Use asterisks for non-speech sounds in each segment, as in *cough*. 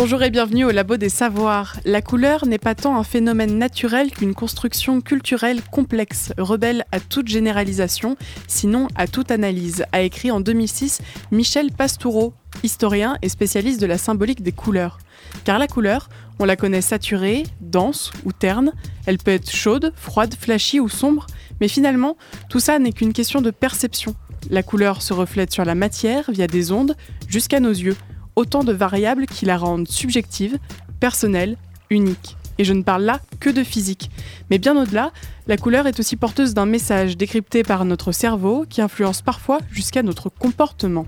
Bonjour et bienvenue au Labo des Savoirs. La couleur n'est pas tant un phénomène naturel qu'une construction culturelle complexe, rebelle à toute généralisation, sinon à toute analyse, a écrit en 2006 Michel Pastoureau, historien et spécialiste de la symbolique des couleurs. Car la couleur, on la connaît saturée, dense ou terne, elle peut être chaude, froide, flashy ou sombre, mais finalement, tout ça n'est qu'une question de perception. La couleur se reflète sur la matière via des ondes jusqu'à nos yeux autant de variables qui la rendent subjective, personnelle, unique. Et je ne parle là que de physique. Mais bien au-delà, la couleur est aussi porteuse d'un message décrypté par notre cerveau qui influence parfois jusqu'à notre comportement.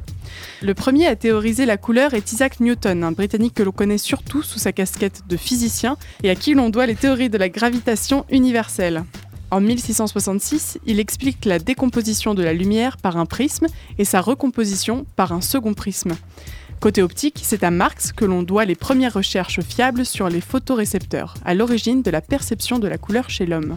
Le premier à théoriser la couleur est Isaac Newton, un Britannique que l'on connaît surtout sous sa casquette de physicien et à qui l'on doit les théories de la gravitation universelle. En 1666, il explique la décomposition de la lumière par un prisme et sa recomposition par un second prisme. Côté optique, c'est à Marx que l'on doit les premières recherches fiables sur les photorécepteurs, à l'origine de la perception de la couleur chez l'homme.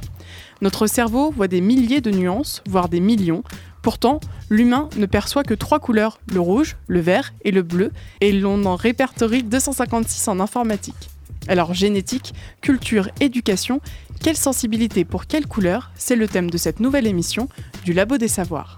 Notre cerveau voit des milliers de nuances, voire des millions. Pourtant, l'humain ne perçoit que trois couleurs, le rouge, le vert et le bleu, et l'on en répertorie 256 en informatique. Alors génétique, culture, éducation, quelle sensibilité pour quelle couleur C'est le thème de cette nouvelle émission du Labo des Savoirs.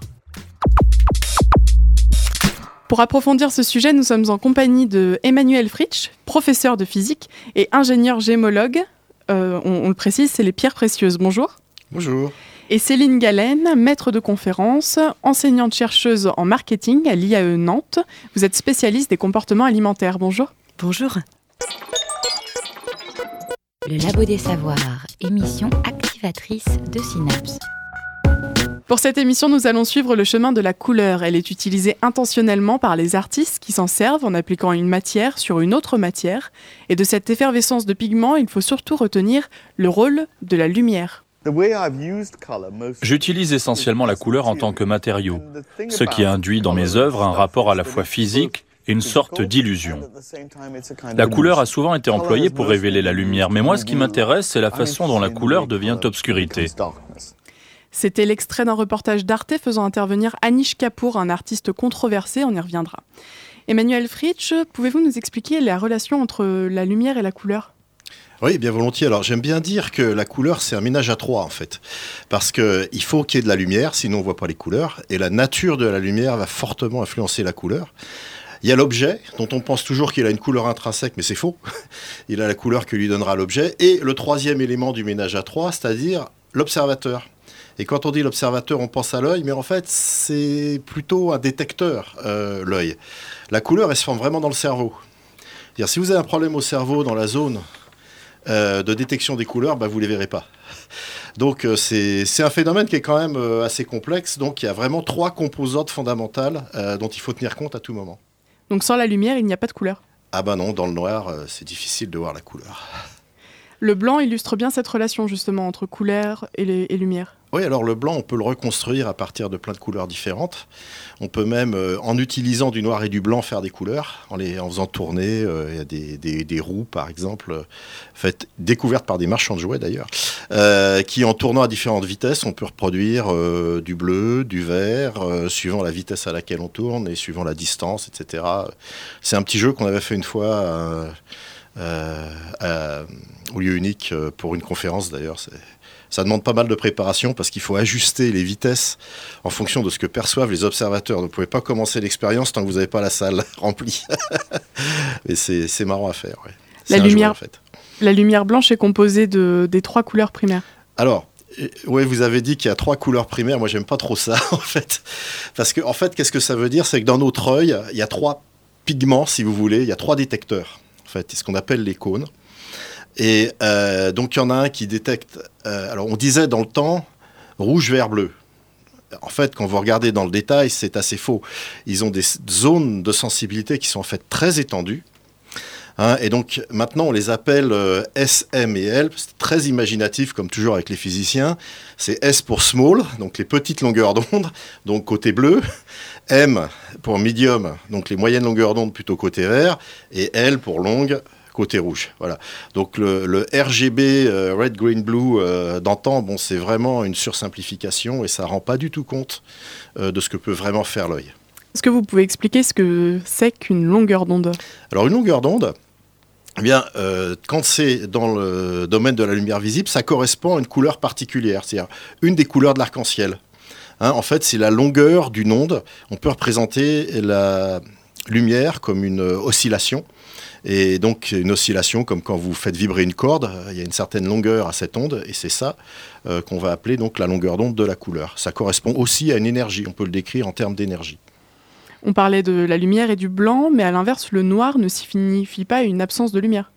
Pour approfondir ce sujet, nous sommes en compagnie de Emmanuel Fritsch, professeur de physique et ingénieur gémologue. Euh, on, le précise, c'est les pierres précieuses. Bonjour. Bonjour. Et Céline Galen, maître de conférence, enseignante chercheuse en marketing à l'IAE Nantes. Vous êtes spécialiste des comportements alimentaires. Bonjour. Bonjour. Le Labo des Savoirs, émission activatrice de synapses. Pour cette émission, nous allons suivre le chemin de la couleur. Elle est utilisée intentionnellement par les artistes qui s'en servent en appliquant une matière sur une autre matière. Et de cette effervescence de pigments, il faut surtout retenir le rôle de la lumière. J'utilise essentiellement la couleur en tant que matériau, ce qui induit dans mes œuvres un rapport à la fois physique et une sorte d'illusion. La couleur a souvent été employée pour révéler la lumière, mais moi ce qui m'intéresse, c'est la façon dont la couleur devient obscurité. C'était l'extrait d'un reportage d'Arte faisant intervenir Anish Kapoor, un artiste controversé, on y reviendra. Emmanuel Fritsch, pouvez-vous nous expliquer la relation entre la lumière et la couleur? Oui, bien volontiers. Alors j'aime bien dire que la couleur, c'est un ménage à trois en fait. Parce qu'il faut qu'il y ait de la lumière, sinon on ne voit pas les couleurs. Et la nature de la lumière va fortement influencer la couleur. Il y a l'objet, dont on pense toujours qu'il a une couleur intrinsèque, mais c'est faux. *laughs* Il a la couleur que lui donnera l'objet. Et le troisième élément du ménage à trois, c'est-à-dire l'observateur. Et quand on dit l'observateur, on pense à l'œil, mais en fait, c'est plutôt un détecteur, euh, l'œil. La couleur, elle se forme vraiment dans le cerveau. -dire, si vous avez un problème au cerveau dans la zone euh, de détection des couleurs, bah, vous ne les verrez pas. Donc euh, c'est un phénomène qui est quand même assez complexe. Donc il y a vraiment trois composantes fondamentales dont il faut tenir compte à tout moment. Donc sans la lumière, il n'y a pas de couleur? Ah ben non, dans le noir, c'est difficile de voir la couleur. Le blanc illustre bien cette relation justement entre couleur et, et lumière. Oui, alors le blanc, on peut le reconstruire à partir de plein de couleurs différentes. On peut même, euh, en utilisant du noir et du blanc, faire des couleurs, en, les, en faisant tourner. Euh, il y a des, des, roues, par exemple, euh, découvertes par des marchands de jouets d'ailleurs, qui, en tournant à différentes vitesses, on peut reproduire du bleu, du vert, suivant la vitesse à laquelle on tourne et suivant la distance, etc. C'est un petit jeu qu'on avait fait une fois au lieu unique pour une conférence d'ailleurs. Ça demande pas mal de préparation parce qu'il faut ajuster les vitesses en fonction de ce que perçoivent les observateurs. Vous ne pouvez pas commencer l'expérience tant que vous n'avez pas la salle *laughs* remplie. Mais c'est marrant à faire. La, lumière, en fait. la lumière blanche est composée de, des trois couleurs primaires. Alors, oui, vous avez dit qu'il y a trois couleurs primaires. Moi, j'aime pas trop ça, *laughs* en fait. Parce que, en fait, qu'est-ce que ça veut dire? C'est que dans notre œil, il y a trois pigments, si vous voulez. Il y a trois détecteurs, en fait. C'est ce qu'on appelle les cônes. Et euh, donc il y en a un qui détecte, euh, alors on disait dans le temps, rouge, vert, bleu. En fait, quand vous regardez dans le détail, c'est assez faux. Ils ont des zones de sensibilité qui sont en fait très étendues. Hein, et donc maintenant, on les appelle euh, S, M et L. C'est très imaginatif, comme toujours avec les physiciens. C'est S pour small, donc les petites longueurs d'onde, donc côté bleu. M pour medium, donc les moyennes longueurs d'onde plutôt côté vert. Et L pour longue, côté rouge. Voilà. Donc le, RGB euh, Red Green Blue euh, d'antan, bon, c'est vraiment une sursimplification et ça rend pas du tout compte de ce que peut vraiment faire l'œil. Est-ce que vous pouvez expliquer ce que c'est qu'une longueur d'onde? Alors une longueur d'onde, eh bien, euh, quand c'est dans le domaine de la lumière visible, ça correspond à une couleur particulière, c'est-à-dire une des couleurs de l'arc-en-ciel. Hein, en fait, c'est la longueur d'une onde. On peut représenter la lumière comme une oscillation. Et donc, une oscillation, comme quand vous faites vibrer une corde, il y a une certaine longueur à cette onde, et c'est ça euh, qu'on va appeler donc la longueur d'onde de la couleur. Ça correspond aussi à une énergie, on peut le décrire en termes d'énergie. On parlait de la lumière et du blanc, mais à l'inverse, le noir ne signifie pas une absence de lumière.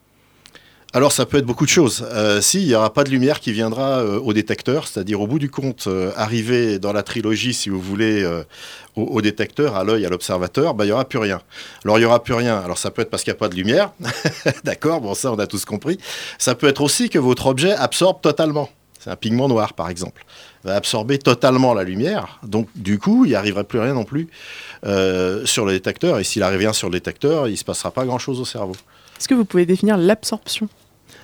Alors ça peut être beaucoup de choses. Euh, si, il n'y aura pas de lumière qui viendra euh, au détecteur, c'est-à-dire au bout du compte, euh, arriver dans la trilogie, si vous voulez, au, détecteur, à l'œil, à l'observateur, bah, il n'y aura plus rien. Alors il n'y aura plus rien. Alors ça peut être parce qu'il n'y a pas de lumière, *laughs* d'accord, bon ça on a tous compris. Ça peut être aussi que votre objet absorbe totalement. C'est un pigment noir par exemple. Va absorber totalement la lumière, donc du coup il n'y arriverait plus rien non plus euh, sur le détecteur. Et s'il arrive rien sur le détecteur, il ne se passera pas grand-chose au cerveau. Est-ce que vous pouvez définir l'absorption?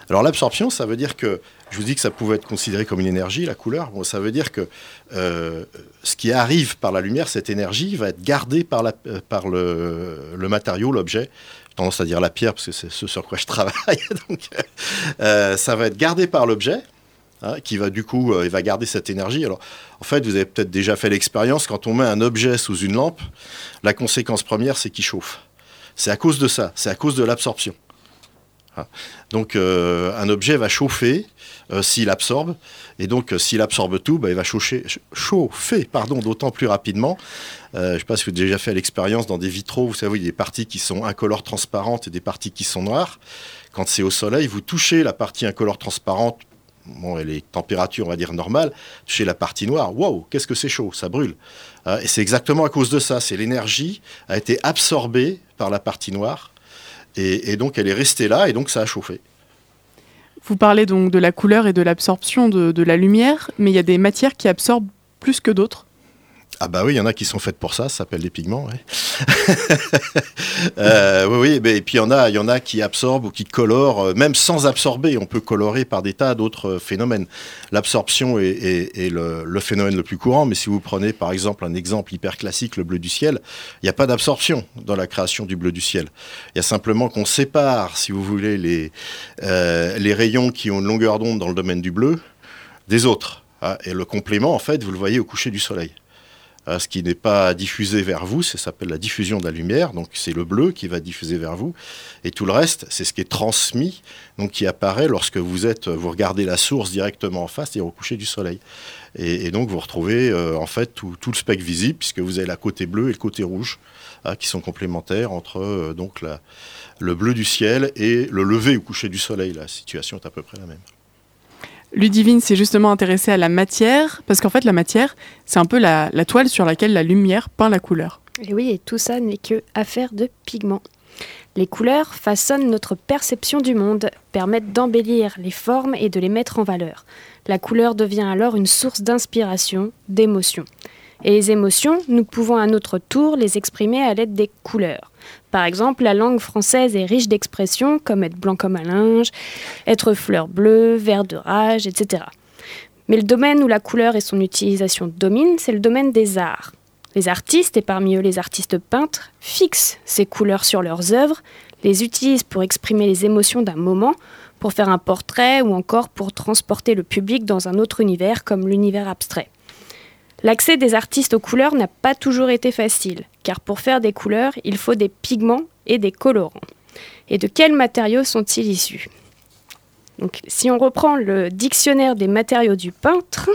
Alors l'absorption, ça veut dire que, je vous dis que ça pouvait être considéré comme une énergie, la couleur. Bon, ça veut dire que euh, ce qui arrive par la lumière, cette énergie, va être gardée par, euh, le, matériau, l'objet tendance à dire la pierre parce que c'est ce sur quoi je travaille. *laughs* Donc, ça va être gardé par l'objet Hein, qui va du coup, euh, il va garder cette énergie. Alors, en fait, vous avez peut-être déjà fait l'expérience, quand on met un objet sous une lampe, la conséquence première, c'est qu'il chauffe. C'est à cause de ça, c'est à cause de l'absorption. Hein. Donc, euh, un objet va chauffer euh, s'il absorbe, et donc s'il absorbe tout, bah, il va chauffer, chauffer pardon, d'autant plus rapidement. je ne sais pas si vous avez déjà fait l'expérience dans des vitraux, vous savez, il y a des parties qui sont incolores transparentes et des parties qui sont noires. Quand c'est au soleil, vous touchez la partie incolore transparente bon, les températures, on va dire, normales, chez la partie noire, waouh, qu'est-ce que c'est chaud, ça brûle. Euh, et c'est exactement à cause de ça, c'est l'énergie a été absorbée par la partie noire, et, donc elle est restée là, et donc ça a chauffé. Vous parlez donc de la couleur et de l'absorption de la lumière, mais il y a des matières qui absorbent plus que d'autres ah bah oui, il y en a qui sont faites pour ça, ça s'appelle des pigments. *laughs* Euh, oui, oui, et puis il y en a, y en a qui absorbent ou qui colorent, euh, même sans absorber. On peut colorer par des tas d'autres phénomènes. L'absorption est, le, phénomène le plus courant, mais si vous prenez par exemple un exemple hyper classique, le bleu du ciel, il n'y a pas d'absorption dans la création du bleu du ciel. Il y a simplement qu'on sépare, si vous voulez, les, euh, les rayons qui ont une longueur d'onde dans le domaine du bleu des autres. Hein. et le complément, en fait, vous le voyez au coucher du soleil. Ce qui n'est pas diffusé vers vous, ça s'appelle la diffusion de la lumière, donc c'est le bleu qui va diffuser vers vous, et tout le reste, c'est ce qui est transmis, donc qui apparaît lorsque vous êtes, vous regardez la source directement en face, et au coucher du soleil. Et, donc vous retrouvez euh, en fait tout, le spectre visible, puisque vous avez la côté bleu et le côté rouge, hein, qui sont complémentaires entre euh, donc le bleu du ciel et le lever ou coucher du soleil. La situation est à peu près la même. Ludivine s'est justement intéressée à la matière, parce qu'en fait la matière, c'est un peu la, toile sur laquelle la lumière peint la couleur. Et oui, et tout ça n'est que affaire de pigments. Les couleurs façonnent notre perception du monde, permettent d'embellir les formes et de les mettre en valeur. La couleur devient alors une source d'inspiration, d'émotion. Et les émotions, nous pouvons à notre tour les exprimer à l'aide des couleurs. Par exemple, la langue française est riche d'expressions comme être blanc comme un linge, être fleur bleue, vert de rage, etc. Mais le domaine où la couleur et son utilisation dominent, c'est le domaine des arts. Les artistes, et parmi eux les artistes peintres, fixent ces couleurs sur leurs œuvres, les utilisent pour exprimer les émotions d'un moment, pour faire un portrait ou encore pour transporter le public dans un autre univers comme l'univers abstrait. L'accès des artistes aux couleurs n'a pas toujours été facile, car pour faire des couleurs, il faut des pigments et des colorants. Et de quels matériaux sont-ils issus? Si on reprend le dictionnaire des matériaux du peintre,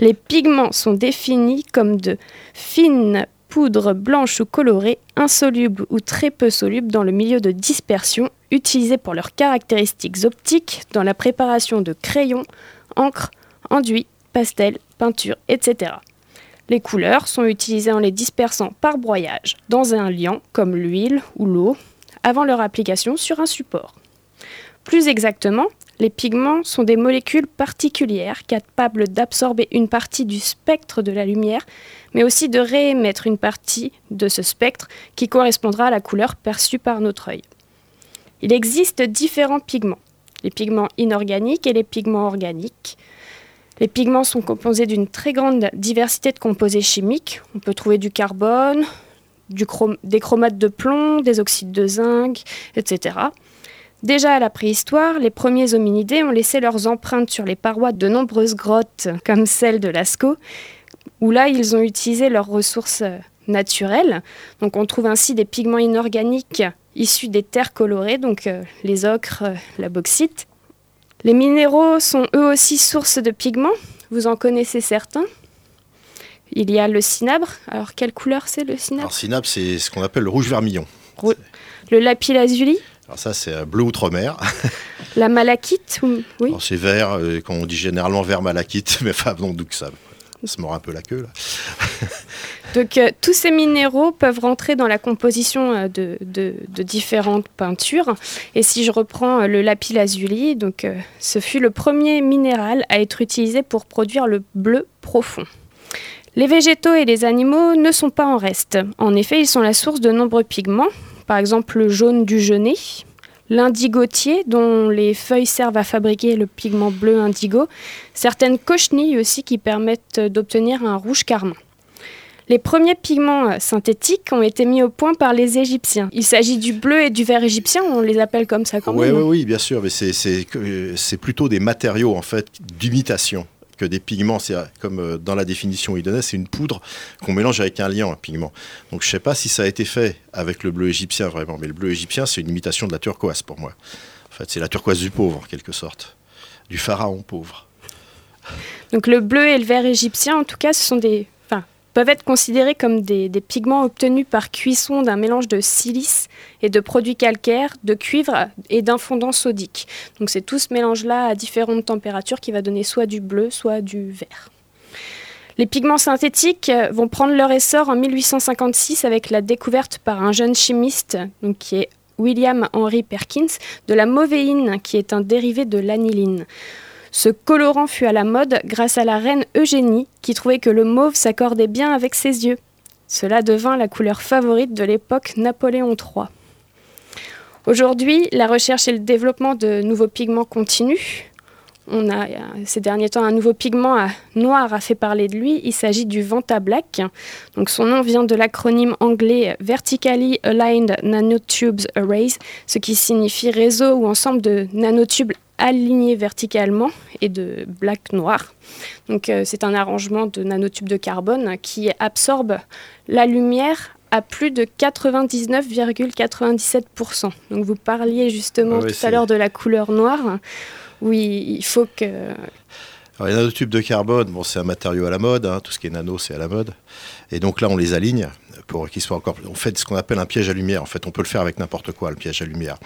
les pigments sont définis comme de fines poudres blanches ou colorées, insolubles ou très peu solubles dans le milieu de dispersion, utilisées pour leurs caractéristiques optiques dans la préparation de crayons, encre, enduits, pastels, peinture, etc. Les couleurs sont utilisées en les dispersant par broyage dans un liant comme l'huile ou l'eau avant leur application sur un support. Plus exactement, les pigments sont des molécules particulières capables d'absorber une partie du spectre de la lumière, mais aussi de réémettre une partie de ce spectre qui correspondra à la couleur perçue par notre œil. Il existe différents pigments, les pigments inorganiques et les pigments organiques. Les pigments sont composés d'une très grande diversité de composés chimiques. On peut trouver du carbone, des chromates de plomb, des oxydes de zinc, etc. Déjà à la préhistoire, les premiers hominidés ont laissé leurs empreintes sur les parois de nombreuses grottes, comme celle de Lascaux, où là ils ont utilisé leurs ressources euh, naturelles. Donc on trouve ainsi des pigments inorganiques issus des terres colorées, donc euh, les ocres, euh, la bauxite. Les minéraux sont eux aussi sources de pigments, vous en connaissez certains. Il y a le cinabre. Alors quelle couleur c'est le cinabre? Alors cinabre c'est ce qu'on appelle le rouge vermillon. Le lapis-lazuli alors ça, c'est bleu outre-mer. *laughs* La malachite Oui? C'est vert, euh, quand on dit généralement vert malachite, *laughs* mais enfin, donc ça, ça se mord un peu la queue. Là. *laughs* donc euh, tous ces minéraux peuvent rentrer dans la composition euh, de, différentes peintures. Et si je reprends le lapis lazuli, donc ce fut le premier minéral à être utilisé pour produire le bleu profond. Les végétaux et les animaux ne sont pas en reste. En effet, ils sont la source de nombreux pigments, par exemple le jaune du genêt, l'indigotier dont les feuilles servent à fabriquer le pigment bleu indigo, certaines cochenilles aussi qui permettent d'obtenir un rouge carmin. Les premiers pigments synthétiques ont été mis au point par les Égyptiens. Il s'agit du bleu et du vert égyptien, on les appelle comme ça quand même. Oui, oui, bien sûr, mais c'est plutôt des matériaux en fait d'imitation que des pigments, c'est comme euh, dans la définition il donnait, c'est une poudre qu'on mélange avec un liant, un pigment. Donc je ne sais pas si ça a été fait avec le bleu égyptien vraiment, mais le bleu égyptien c'est une imitation de la turquoise pour moi. En fait, c'est la turquoise du pauvre en quelque sorte, du pharaon pauvre. Donc le bleu et le vert égyptien, en tout cas, ce sont des peuvent être considérés comme des, pigments obtenus par cuisson d'un mélange de silice et de produits calcaires, de cuivre et d'un fondant sodique. Donc c'est tout ce mélange-là à différentes températures qui va donner soit du bleu, soit du vert. Les pigments synthétiques vont prendre leur essor en 1856 avec la découverte par un jeune chimiste qui est William Henry Perkins de la mauvéine qui est un dérivé de l'aniline. Ce colorant fut à la mode grâce à la reine Eugénie qui trouvait que le mauve s'accordait bien avec ses yeux. Cela devint la couleur favorite de l'époque Napoléon III. Aujourd'hui, la recherche et le développement de nouveaux pigments continuent. On a ces derniers temps un nouveau pigment noir a fait parler de lui. Il s'agit du Vanta Black. Donc son nom vient de l'acronyme anglais Vertically Aligned Nanotubes Arrays, ce qui signifie réseau ou ensemble de nanotubes aligné verticalement et de black noir. Donc euh, c'est un arrangement de nanotubes de carbone qui absorbe la lumière à plus de 99,97%. Donc vous parliez justement tout à l'heure de la couleur noire. Oui, il faut que... les nanotubes de carbone, bon, c'est un matériau à la mode, hein. tout ce qui est nano, c'est à la mode. Et donc là, on les aligne pour qu'ils soient encore. On fait ce qu'on appelle un piège à lumière. En fait, on peut le faire avec n'importe quoi, le piège à lumière.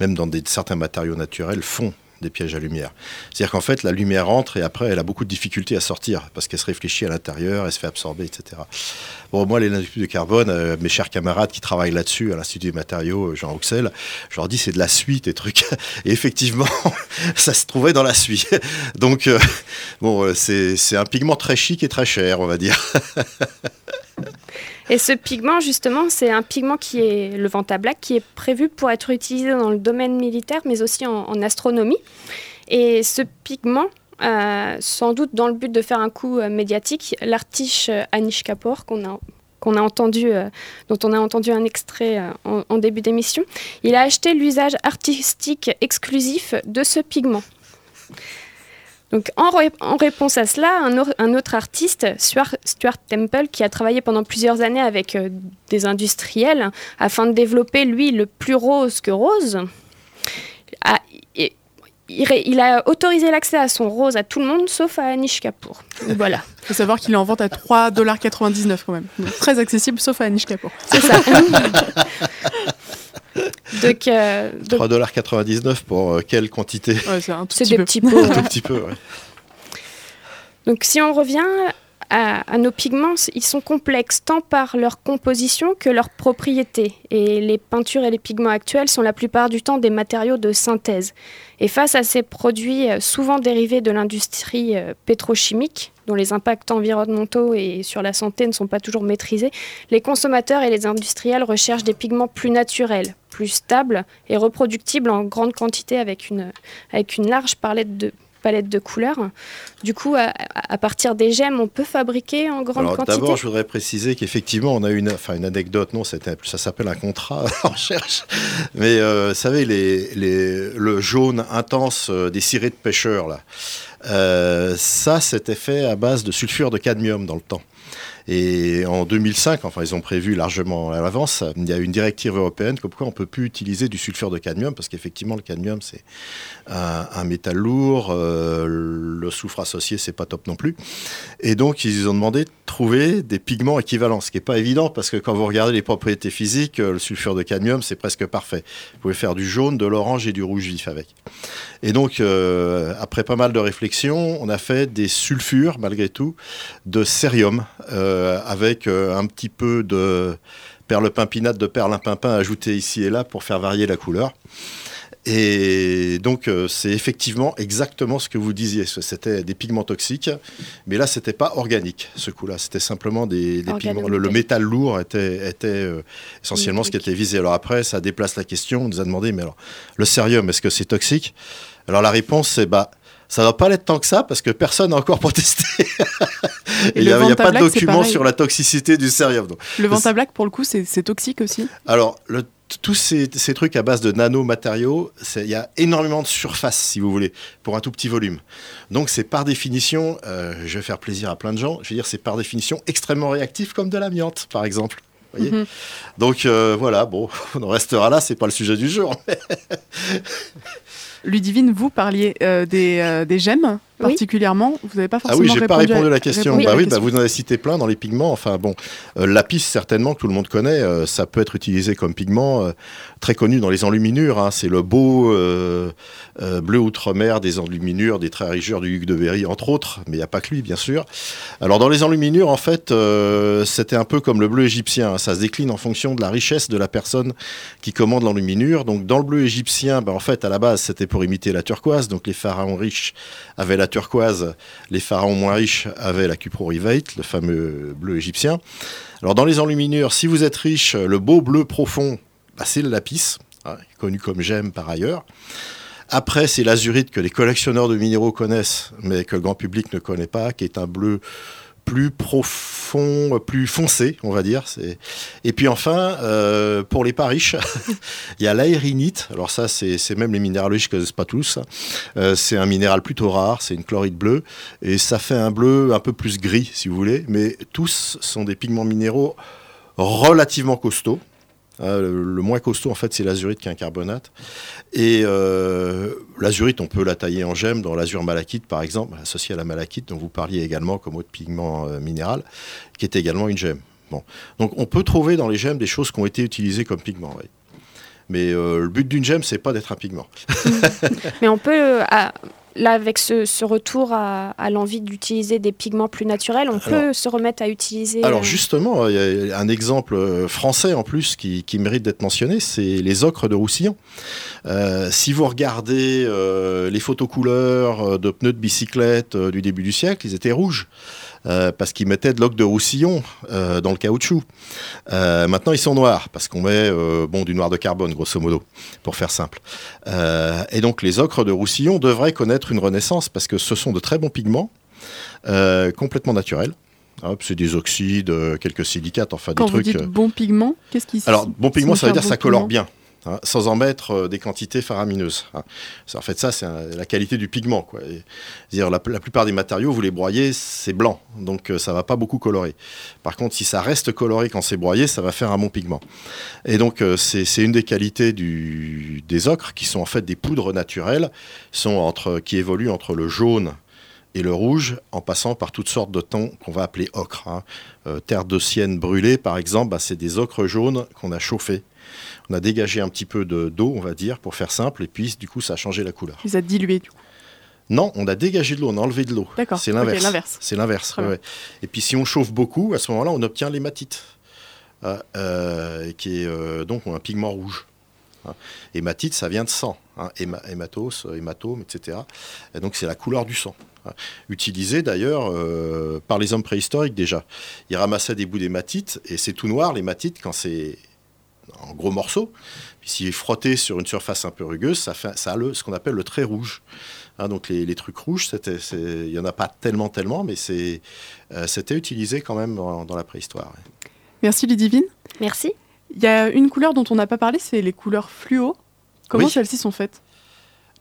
Même dans des, certains matériaux naturels, font des pièges à lumière. C'est-à-dire qu'en fait, la lumière entre et après, elle a beaucoup de difficultés à sortir parce qu'elle se réfléchit à l'intérieur, elle se fait absorber, etc. Bon, moi, les nanotubes de carbone, euh, mes chers camarades qui travaillent là-dessus à l'Institut des matériaux, euh, Jean Auxel, je leur dis c'est de la suite et trucs. *laughs* Et effectivement, *laughs* ça se trouvait dans la suite. *laughs* Donc, euh, bon, c'est un pigment très chic et très cher, on va dire. Et ce pigment, justement, c'est un pigment qui est le Vantablack, qui est prévu pour être utilisé dans le domaine militaire, mais aussi en, astronomie. Et ce pigment, euh, sans doute dans le but de faire un coup euh, médiatique, l'artiche euh, Anish Kapoor, qu'on a entendu, dont on a entendu un extrait en, début d'émission, il a acheté l'usage artistique exclusif de ce pigment. Donc, en, réponse à cela, un, autre artiste, Stuart, Temple, qui a travaillé pendant plusieurs années avec euh, des industriels afin de développer, lui, le plus rose que rose, il, a autorisé l'accès à son rose à tout le monde, sauf à Anish Kapoor. Voilà. Il *laughs* faut savoir qu'il est en vente à 3,99$ quand même. très accessible, sauf à Anish Kapoor. C'est ça. *laughs* Donc, 3,99$ pour euh, quelle quantité C'est des petits pots. *laughs* petit peu, Donc si on revient à, nos pigments, ils sont complexes tant par leur composition que leurs propriétés. Et les peintures et les pigments actuels sont la plupart du temps des matériaux de synthèse. Et face à ces produits euh, souvent dérivés de l'industrie euh, pétrochimique, dont les impacts environnementaux et sur la santé ne sont pas toujours maîtrisés, les consommateurs et les industriels recherchent des pigments plus naturels, plus stables et reproductibles en grande quantité avec une, avec une large palette de, palette de couleurs. Du coup, à, partir des gemmes, on peut fabriquer en grande Alors, quantité. D'abord, je voudrais préciser qu'effectivement, on a une, enfin, une anecdote. Non, ça s'appelle un contrat *laughs* en recherche. Mais euh, vous savez, les, les, le jaune intense euh, des cirés de pêcheurs là. Euh, ça, c'était fait à base de sulfure de cadmium dans le temps. Et en 2005, enfin ils ont prévu largement à l'avance, il y a une directive européenne comme quoi on ne peut plus utiliser du sulfure de cadmium parce qu'effectivement le cadmium c'est un, métal lourd, euh, le soufre associé c'est pas top non plus. Et donc ils ont demandé de trouver des pigments équivalents, ce qui n'est pas évident parce que quand vous regardez les propriétés physiques, le sulfure de cadmium c'est presque parfait. Vous pouvez faire du jaune, de l'orange et du rouge vif avec. Et donc euh, après pas mal de réflexions, on a fait des sulfures malgré tout de cérium. Euh, euh, avec euh, un petit peu de perle-pimpinate de perlimpinpin ajouté ici et là pour faire varier la couleur. Et donc, euh, c'est effectivement exactement ce que vous disiez. C'était des pigments toxiques, mais là, c'était pas organique, ce coup-là. C'était simplement des, pigments. Le, métal lourd était, était essentiellement ce qui était visé. Alors après, ça déplace la question. On nous a demandé, mais alors, le cérium, est-ce que c'est toxique? Alors la réponse, c'est bah, ça va pas l'être tant que ça parce que personne n'a encore *laughs* protesté. Il n'y a, pas de document sur la toxicité du cérium. le vent à black, pour le coup, c'est toxique aussi? Alors, tous ces, trucs à base de nanomatériaux, il y a énormément de surface, si vous voulez, pour un tout petit volume. Donc c'est par définition, euh, je vais faire plaisir à plein de gens, je veux dire, c'est par définition extrêmement réactif comme de l'amiante, par exemple. Mhm. Donc euh, voilà, bon, *laughs* on en restera là, c'est pas le sujet du jour. Ludivine, vous parliez euh, des, euh, des, gemmes particulièrement. Vous n'avez pas forcément Ah oui, j'ai pas répondu à la question. Bah oui, bah vous en avez cité plein dans les pigments. Enfin bon, euh, lapis certainement que tout le monde connaît. ça peut être utilisé comme pigment très connu dans les enluminures. Hein. C'est le beau bleu outre-mer des enluminures, des rigeurs du Hugues de Berry entre autres. Mais il n'y a pas que lui, bien sûr. Alors dans les enluminures, en fait, c'était un peu comme le bleu égyptien. Hein. Ça se décline en fonction de la richesse de la personne qui commande l'enluminure. Donc dans le bleu égyptien, bah, en fait, à la base, c'était pour imiter la turquoise. Donc les pharaons riches avaient la turquoise, les pharaons moins riches avaient la cuprorivate, le fameux bleu égyptien. Alors dans les enluminures, si vous êtes riche, le beau bleu profond, bah, c'est le lapis, hein, connu comme gemme par ailleurs. Après, c'est l'azurite que les collectionneurs de minéraux connaissent, mais que le grand public ne connaît pas, qui est un bleu plus profond, plus foncé, on va dire. Et puis enfin, euh, pour les pas riches, *laughs* il y a l'aérinite. Alors ça, c'est même les minéralogistes ne connaissent pas tous. Euh, c'est un minéral plutôt rare, c'est une chlorite bleue, et ça fait un bleu un peu plus gris, si vous voulez. Mais tous sont des pigments minéraux relativement costauds. Hein, le, moins costaud, en fait, c'est l'azurite qui carbonate. Et euh, l'azurite, on peut la tailler en gemme dans l'azur malachite, par exemple, associé à la malachite, dont vous parliez également comme autre pigment euh, minéral, qui est également une gemme. Donc, on peut trouver dans les gemmes des choses qui ont été utilisées comme pigments. Mais euh, le but d'une gemme, c'est pas d'être un pigment. *laughs* Mais on peut, là, avec ce, retour à, l'envie d'utiliser des pigments plus naturels, on peut se remettre à utiliser. Alors, euh, justement, il y a un exemple euh, français en plus qui, mérite d'être mentionné c'est les ocres de Roussillon. Euh, si vous regardez les photos couleurs de pneus de bicyclette du début du siècle, ils étaient rouges. Euh, parce qu'ils mettaient de l'ocre de roussillon euh, dans le caoutchouc. Euh, maintenant, ils sont noirs parce qu'on met bon, du noir de carbone, grosso modo, pour faire simple. et donc, les ocres de roussillon devraient connaître une renaissance parce que ce sont de très bons pigments, complètement naturels. c'est des oxydes, quelques silicates, enfin des trucs. Quand vous dites bon pigment, qu'est-ce qui Alors, bon pigment, ça veut dire que ça colore bien. Hein, sans en mettre euh, des quantités faramineuses. Hein. En fait, ça, c'est la qualité du pigment. Dire, la, plupart des matériaux, vous les broyez, c'est blanc, donc euh, ça va pas beaucoup colorer. Par contre, si ça reste coloré quand c'est broyé, ça va faire un bon pigment. Et donc, euh, c'est une des qualités des ocres, qui sont en fait des poudres naturelles, qui évoluent entre le jaune et le rouge, en passant par toutes sortes de tons qu'on va appeler ocre. Hein. terre de sienne brûlée, par exemple, bah, c'est des ocres jaunes qu'on a chauffés on a dégagé un petit peu d'eau, on va dire, pour faire simple, et puis du coup, ça a changé la couleur. Vous a dilué, du coup Non, on a dégagé de l'eau, on a enlevé de l'eau. D'accord. C'est l'inverse. C'est l'inverse. Ouais. Et puis si on chauffe beaucoup, à ce moment-là, on obtient l'hématite, Ah, euh, qui est euh, donc un pigment rouge. Hein. Hématite, ça vient de sang, hein, héma- hématos, euh, hématome, etc. Et donc c'est la couleur du sang. hein. Utilisé d'ailleurs euh, par les hommes préhistoriques déjà. Ils ramassaient des bouts d'hématite et c'est tout noir l'hématite quand c'est en gros morceaux. Puis s'il est frotté sur une surface un peu rugueuse, ça, fait, ça a le, ce qu'on appelle le trait rouge. Hein, donc les, les trucs rouges, il n'y en a pas tellement, tellement, mais c'est, euh, c'était utilisé quand même dans, dans la préhistoire. ouais. Merci Ludivine. Merci. Il y a une couleur dont on n'a pas parlé, c'est les couleurs fluo. Comment Oui. celles-ci sont faites?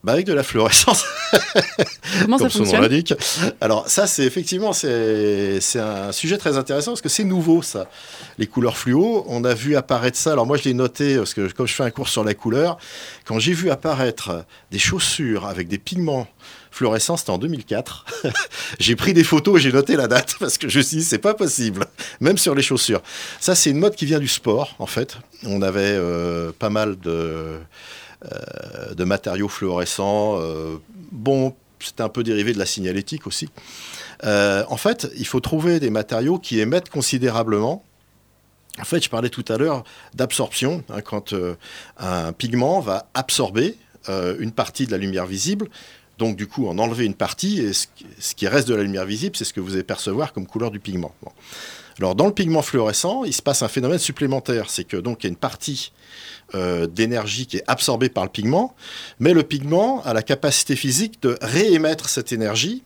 Bah avec de la fluorescence, *laughs* Comment ça son nom fonctionne l'indique. Alors ça, c'est effectivement, c'est, un sujet très intéressant parce que c'est nouveau ça. Les couleurs fluo, on a vu apparaître ça. Alors moi, je l'ai noté parce que comme je fais un cours sur la couleur, quand j'ai vu apparaître des chaussures avec des pigments fluorescents, c'était en 2004. *laughs* j'ai pris des photos et j'ai noté la date parce que je me suis dit, c'est pas possible, même sur les chaussures. Ça, c'est une mode qui vient du sport, en fait. On avait euh, pas mal de, de matériaux fluorescents. euh, bon, c'était un peu dérivé de la signalétique aussi. Euh, en fait, il faut trouver des matériaux qui émettent considérablement. En fait, je parlais tout à l'heure d'absorption, hein, quand euh, un pigment va absorber euh, une partie de la lumière visible, donc du coup en enlever une partie, et ce, qui- reste de la lumière visible, c'est ce que vous allez percevoir comme couleur du pigment. Alors dans le pigment fluorescent, il se passe un phénomène supplémentaire, c'est que donc il y a une partie euh, d'énergie qui est absorbée par le pigment, mais le pigment a la capacité physique de réémettre cette énergie,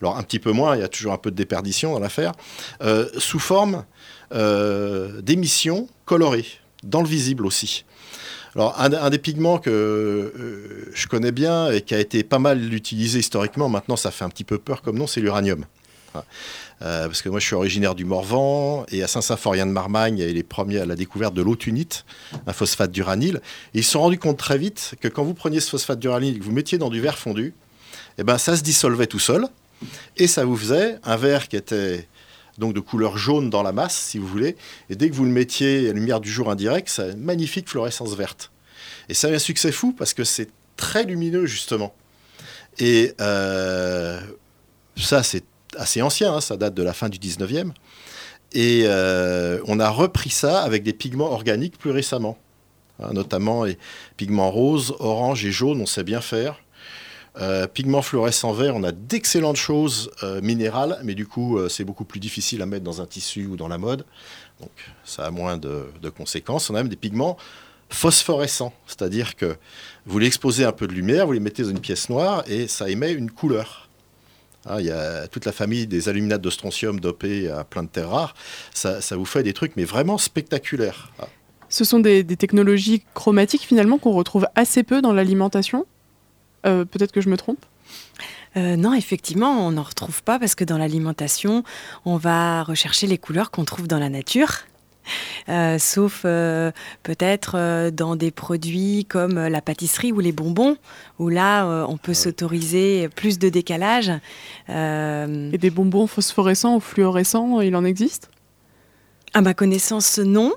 alors un petit peu moins, il y a toujours un peu de déperdition dans l'affaire, euh, sous forme euh, d'émissions colorées, dans le visible aussi. Alors un, des pigments que je connais bien et qui a été pas mal utilisé historiquement, maintenant ça fait un petit peu peur comme nom, c'est l'uranium. Euh, parce que moi je suis originaire du Morvan et à Saint-Symphorien de Marmagne, a les premiers à la découverte de l'autunite, un phosphate d'uranyle. Et ils se sont rendus compte très vite que quand vous preniez ce phosphate d'uranyle et que vous mettiez dans du verre fondu, eh ben, ça se dissolvait tout seul et ça vous faisait un verre qui était donc de couleur jaune dans la masse, si vous voulez. Et dès que vous le mettiez à la lumière du jour indirect, ça a une magnifique fluorescence verte. Et ça a un succès fou parce que c'est très lumineux, justement. Et euh, ça, c'est assez ancien, hein, ça date de la fin du 19e. Et euh, on a repris ça avec des pigments organiques plus récemment. Hein, notamment les pigments roses, orange et jaune, on sait bien faire. Euh, pigments fluorescents verts, on a d'excellentes choses euh, minérales, mais du coup, c'est beaucoup plus difficile à mettre dans un tissu ou dans la mode. Donc, ça a moins de, conséquences. On a même des pigments phosphorescents, c'est-à-dire que vous l'exposez un peu de lumière, vous les mettez dans une pièce noire et ça émet une couleur. Hein, Il y a toute la famille des aluminates de strontium dopés à plein de terres rares. Ça, ça vous fait des trucs, mais vraiment spectaculaires. Ah. Ce sont des, des technologies chromatiques finalement qu'on retrouve assez peu dans l'alimentation. Euh, Peut-être que je me trompe. Euh, non, effectivement, on n'en retrouve pas parce que dans l'alimentation, on va rechercher les couleurs qu'on trouve dans la nature. Euh, sauf euh, peut-être euh, dans des produits comme la pâtisserie ou les bonbons, où là, euh, on peut s'autoriser plus de décalage. Euh, Et des bonbons phosphorescents ou fluorescents, il en existe? À ma connaissance, non.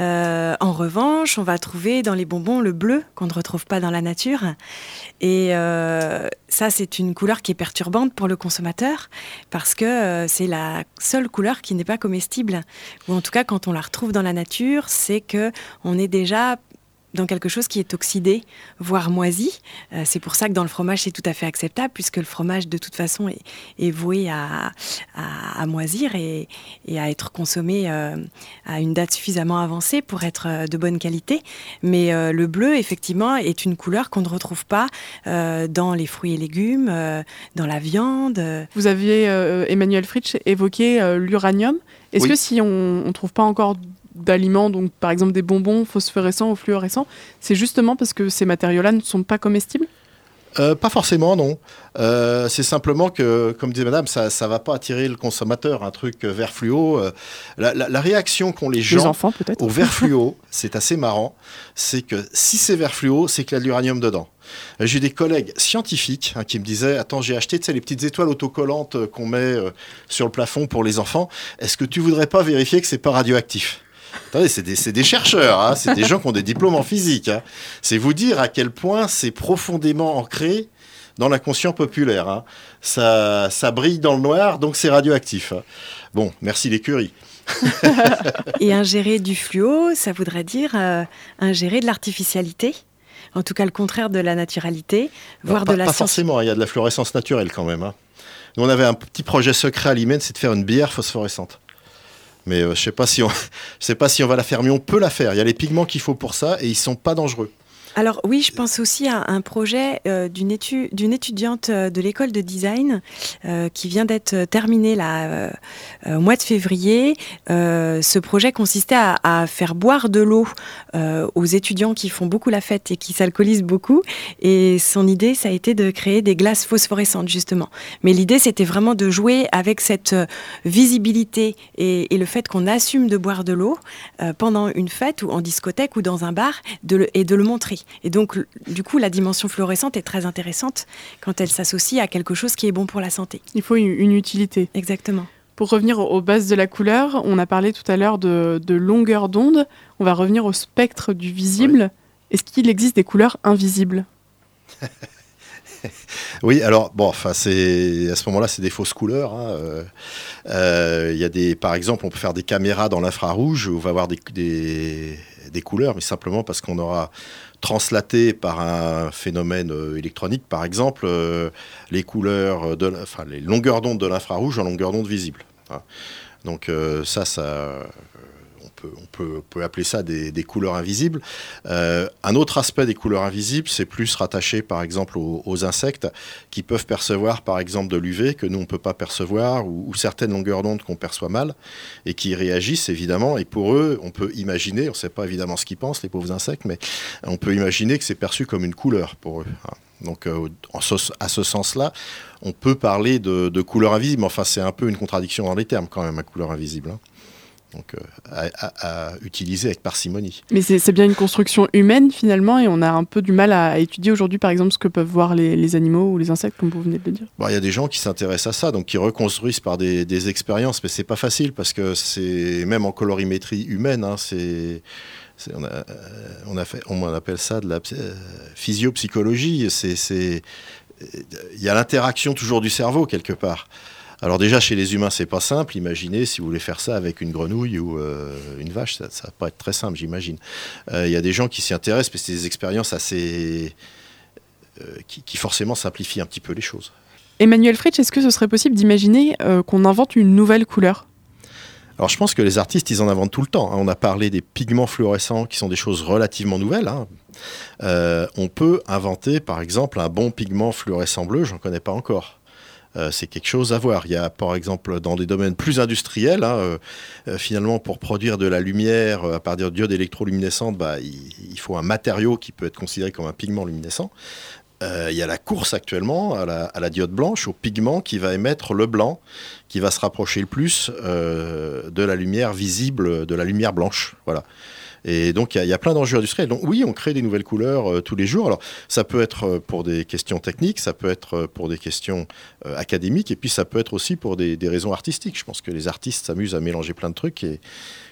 Euh, en revanche, on va trouver dans les bonbons le bleu qu'on ne retrouve pas dans la nature. Et euh, ça, c'est une couleur qui est perturbante pour le consommateur parce que euh, c'est la seule couleur qui n'est pas comestible. Ou en tout cas, quand on la retrouve dans la nature, c'est que on est déjà dans quelque chose qui est oxydé, voire moisi. Euh, c'est pour ça que dans le fromage, c'est tout à fait acceptable, puisque le fromage, de toute façon, est, est voué à, à, à moisir et, et, à être consommé euh, à une date suffisamment avancée pour être euh, de bonne qualité. Mais euh, le bleu, effectivement, est une couleur qu'on ne retrouve pas euh, dans les fruits et légumes, euh, dans la viande. Vous aviez, euh, Emmanuel Fritsch, évoqué euh, l'uranium. Est-ce Oui. que si on ne trouve pas encore d'aliments, donc par exemple des bonbons phosphorescents ou fluorescents, c'est justement parce que ces matériaux-là ne sont pas comestibles? Euh, pas forcément, non. Euh, c'est simplement que, comme disait madame, ça ne va pas attirer le consommateur, un truc euh, vert fluo. euh, la, la- la réaction qu'ont les Les gens enfants peut-être au vert fluo, *laughs* c'est assez marrant, c'est que si c'est vert fluo, c'est qu'il y a de l'uranium dedans. J'ai des collègues scientifiques hein, qui me disaient Attends, j'ai acheté les petites étoiles autocollantes qu'on met sur le plafond pour les enfants. Est-ce que tu voudrais pas vérifier que c'est pas radioactif? Attendez, c'est des, c'est des chercheurs, hein, c'est des gens qui ont des diplômes en physique. hein. C'est vous dire à quel point c'est profondément ancré dans l'inconscient populaire. Hein. Ça, ça brille dans le noir, donc c'est radioactif. Bon, merci l'écurie. *laughs* Et ingérer du fluo, ça voudrait dire euh, ingérer de l'artificialité? En tout cas le contraire de la naturalité, voire pas, de la pas science. forcément, il y a de la fluorescence naturelle quand même. Nous, on avait un petit projet secret à l'IMEN, c'est de faire une bière phosphorescente. Mais euh, je sais pas si *laughs* sais pas si on va la faire, mais on peut la faire. Il y a les pigments qu'il faut pour ça et ils sont pas dangereux. Alors oui, je pense aussi à un projet euh, d'une étu- d'une étudiante euh, de l'école de design euh, qui vient d'être terminée là, euh, au mois de février. Ce projet consistait à, faire boire de l'eau aux étudiants qui font beaucoup la fête et qui s'alcoolisent beaucoup. Et son idée, ça a été de créer des glaces phosphorescentes justement. Mais l'idée, c'était vraiment de jouer avec cette visibilité et, le fait qu'on assume de boire de l'eau pendant une fête ou en discothèque ou dans un bar et de le montrer. Et donc, du coup, la dimension fluorescente est très intéressante quand elle s'associe à quelque chose qui est bon pour la santé. Il faut une, une utilité. Exactement. Pour revenir aux bases de la couleur, on a parlé tout à l'heure de, de longueur d'onde. On va revenir au spectre du visible. Est-ce qu'il existe des couleurs invisibles? *laughs* Oui, alors bon, enfin c'est à ce moment-là, c'est des fausses couleurs. hein, euh, euh, Il y a des, par exemple, on peut faire des caméras dans l'infrarouge où on va avoir des, des, des couleurs, mais simplement parce qu'on aura translaté par un phénomène euh, électronique, par exemple, euh, les couleurs, de, la- enfin les longueurs d'onde de l'infrarouge en longueur d'onde visible. hein. Donc euh, ça, ça, euh, on peut, appeler ça des, couleurs invisibles. Euh, un autre aspect des couleurs invisibles, c'est plus rattaché par exemple aux, insectes qui peuvent percevoir par exemple de l'UV que nous on ne peut pas percevoir ou, certaines longueurs d'onde qu'on perçoit mal et qui réagissent évidemment. Et pour eux, on peut imaginer, on ne sait pas évidemment ce qu'ils pensent, les pauvres insectes, mais on peut imaginer que c'est perçu comme une couleur pour eux. hein. Donc euh, à ce sens-là, on peut parler de, de couleur invisible, enfin c'est un peu une contradiction dans les termes quand même, la couleur invisible. hein. Donc euh, à, utiliser avec parcimonie. Mais c'est bien une construction humaine finalement, et on a un peu du mal à, à étudier aujourd'hui, par exemple, ce que peuvent voir les, les animaux ou les insectes, comme vous venez de le dire. Bon, Il y a des gens qui s'intéressent à ça, donc qui reconstruisent par des, des expériences, mais c'est pas facile parce que c'est même en colorimétrie humaine, hein, c'est c'est- on, a, euh, on, a fait, on appelle ça de la euh, physiopsychologie. Il y a l'interaction toujours du cerveau quelque part. Alors déjà chez les humains c'est pas simple. Imaginez si vous voulez faire ça avec une grenouille ou euh, une vache, ça, ça va pas être très simple, j'imagine. Euh, Il y a des gens qui s'y intéressent, mais c'est des expériences assez euh, qui, qui forcément simplifient un petit peu les choses. Emmanuel Fritsch, est-ce que ce serait possible d'imaginer qu'on invente une nouvelle couleur? Alors je pense que les artistes, ils en inventent tout le temps. hein. On a parlé des pigments fluorescents qui sont des choses relativement nouvelles. hein. Euh, on peut inventer par exemple un bon pigment fluorescent bleu, j'en connais pas encore. Euh, c'est quelque chose à voir. Il y a par exemple dans des domaines plus industriels, hein, euh, euh, finalement pour produire de la lumière à partir de diodes électroluminescentes, bah, il, faut un matériau qui peut être considéré comme un pigment luminescent. Il y a la course actuellement à la, à la diode blanche, au pigment qui va émettre le blanc, qui va se rapprocher le plus de la lumière visible, de la lumière blanche. Voilà. Et donc, il y a- il y, a plein d'enjeux industriels. Donc, oui, on crée des nouvelles couleurs euh, tous les jours. Alors, ça peut être euh, pour des questions techniques, ça peut être euh, pour des questions euh, académiques, et puis ça peut être aussi pour des, des raisons artistiques. Je pense que les artistes s'amusent à mélanger plein de trucs, et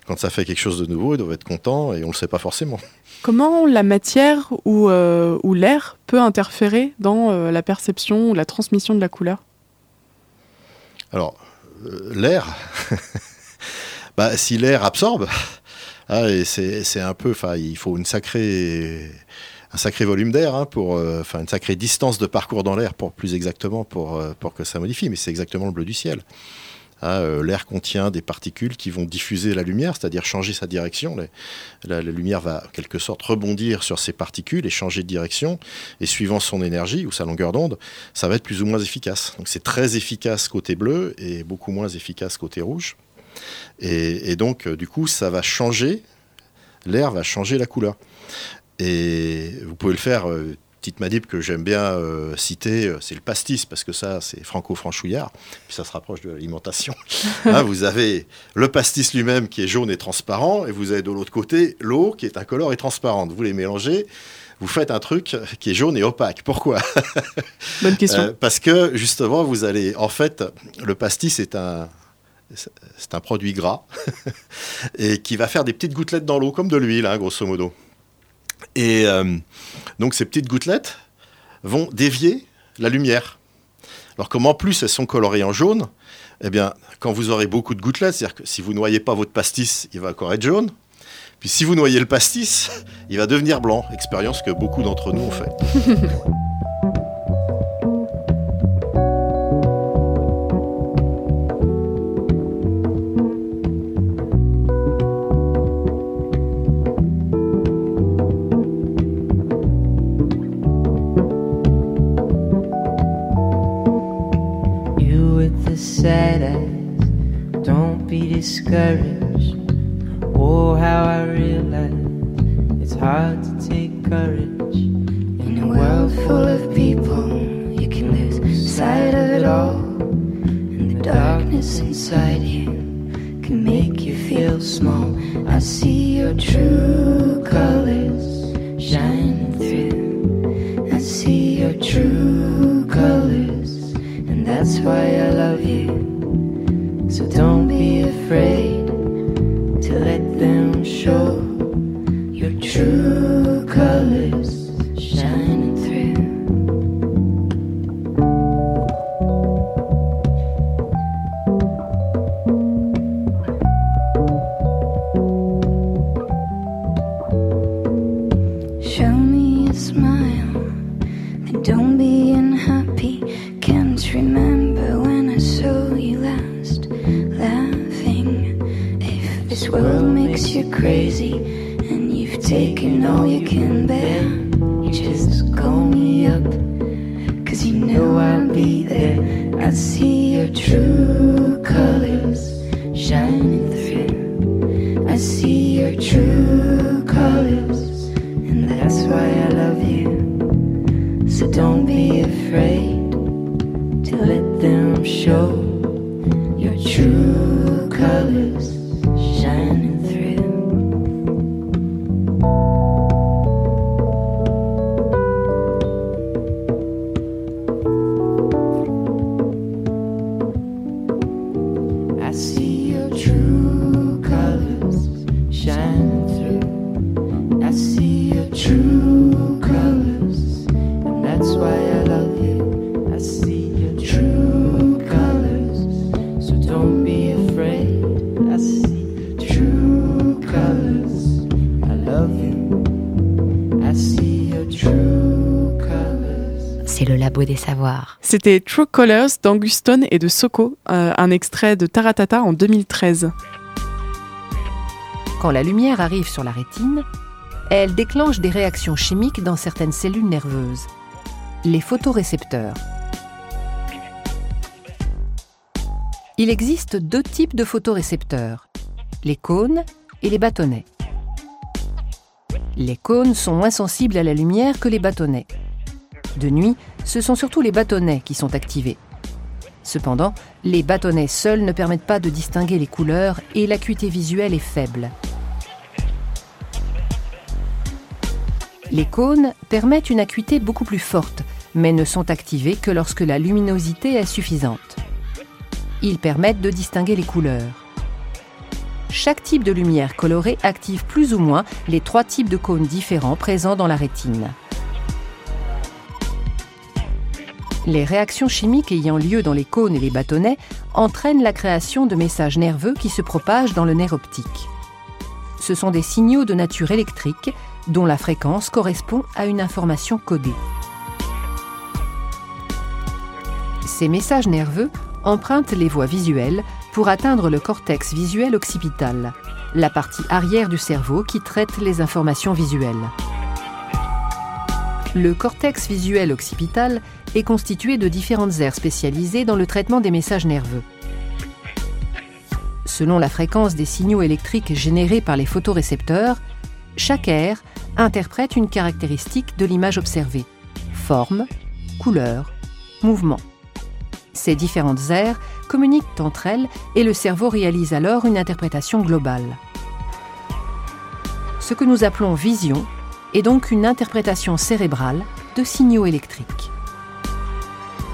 quand ça fait quelque chose de nouveau, ils doivent être contents, et on ne le sait pas forcément. Comment la matière ou, euh, ou l'air peut interférer dans la perception ou la transmission de la couleur? Alors, l'air, *laughs* bah, si l'air absorbe, ah, c'est un peu, enfin, il faut un sacré volume d'air, hein, pour, euh, enfin, une sacrée distance de parcours dans l'air, pour plus exactement, pour, euh, que ça modifie. Mais c'est exactement le bleu du ciel. Ah, euh, l'air contient des particules qui vont diffuser la lumière, c'est-à-dire changer sa direction. La lumière va en quelque sorte rebondir sur ces particules et changer de direction. Et suivant son énergie ou sa longueur d'onde, ça va être plus ou moins efficace. Donc c'est très efficace côté bleu et beaucoup moins efficace côté rouge. Et, et donc, euh, du coup, ça va changer, l'air va changer la couleur. Et vous pouvez le faire, euh, petite manip que j'aime bien euh, citer, c'est le pastis, parce que ça, c'est franco-franchouillard, puis ça se rapproche de l'alimentation. *laughs* Hein, vous avez le pastis lui-même qui est jaune et transparent, et vous avez de l'autre côté l'eau qui est incolore et transparente. Vous les mélangez, vous faites un truc qui est jaune et opaque. Pourquoi? Bonne question. euh, parce que justement, vous allez. En fait, le pastis est un. C'est un produit gras *laughs* et qui va faire des petites gouttelettes dans l'eau, comme de l'huile, hein, grosso modo. Et euh, donc, ces petites gouttelettes vont dévier La lumière. Alors comme en plus elles sont colorées en jaune, eh bien quand vous aurez beaucoup de gouttelettes, c'est-à-dire que si vous noyez pas votre pastis, il va encore être jaune. Puis si vous noyez le pastis, *laughs* il va devenir blanc. Expérience que beaucoup d'entre nous ont fait. *laughs* discouraged. C'était True Colors d'Anguston et de Soko, euh, un extrait de Taratata en 2013. Quand la lumière arrive sur la rétine, elle déclenche des réactions chimiques dans certaines cellules nerveuses, les photorécepteurs. Il existe deux types de photorécepteurs, les cônes et les bâtonnets. Les cônes sont moins sensibles à la lumière que les bâtonnets. De nuit, ce sont surtout les bâtonnets qui sont activés. Cependant, les bâtonnets seuls ne permettent pas de distinguer les couleurs et l'acuité visuelle est faible. Les cônes permettent une acuité beaucoup plus forte, mais ne sont activés que lorsque la luminosité est suffisante. Ils permettent de distinguer les couleurs. Chaque type de lumière colorée active plus ou moins les trois types de cônes différents présents dans la rétine. Les réactions chimiques ayant lieu dans les cônes et les bâtonnets entraînent la création de messages nerveux qui se propagent dans le nerf optique. Ce sont des signaux de nature électrique dont la fréquence correspond à une information codée. Ces messages nerveux empruntent les voies visuelles pour atteindre le cortex visuel occipital, la partie arrière du cerveau qui traite les informations visuelles. Le cortex visuel occipital est constitué de différentes aires spécialisées dans le traitement des messages nerveux. Selon la fréquence des signaux électriques générés par les photorécepteurs, chaque aire interprète une caractéristique de l'image observée forme, couleur, mouvement. Ces différentes aires communiquent entre elles et le cerveau réalise alors une interprétation globale. Ce que nous appelons vision est donc une interprétation cérébrale de signaux électriques.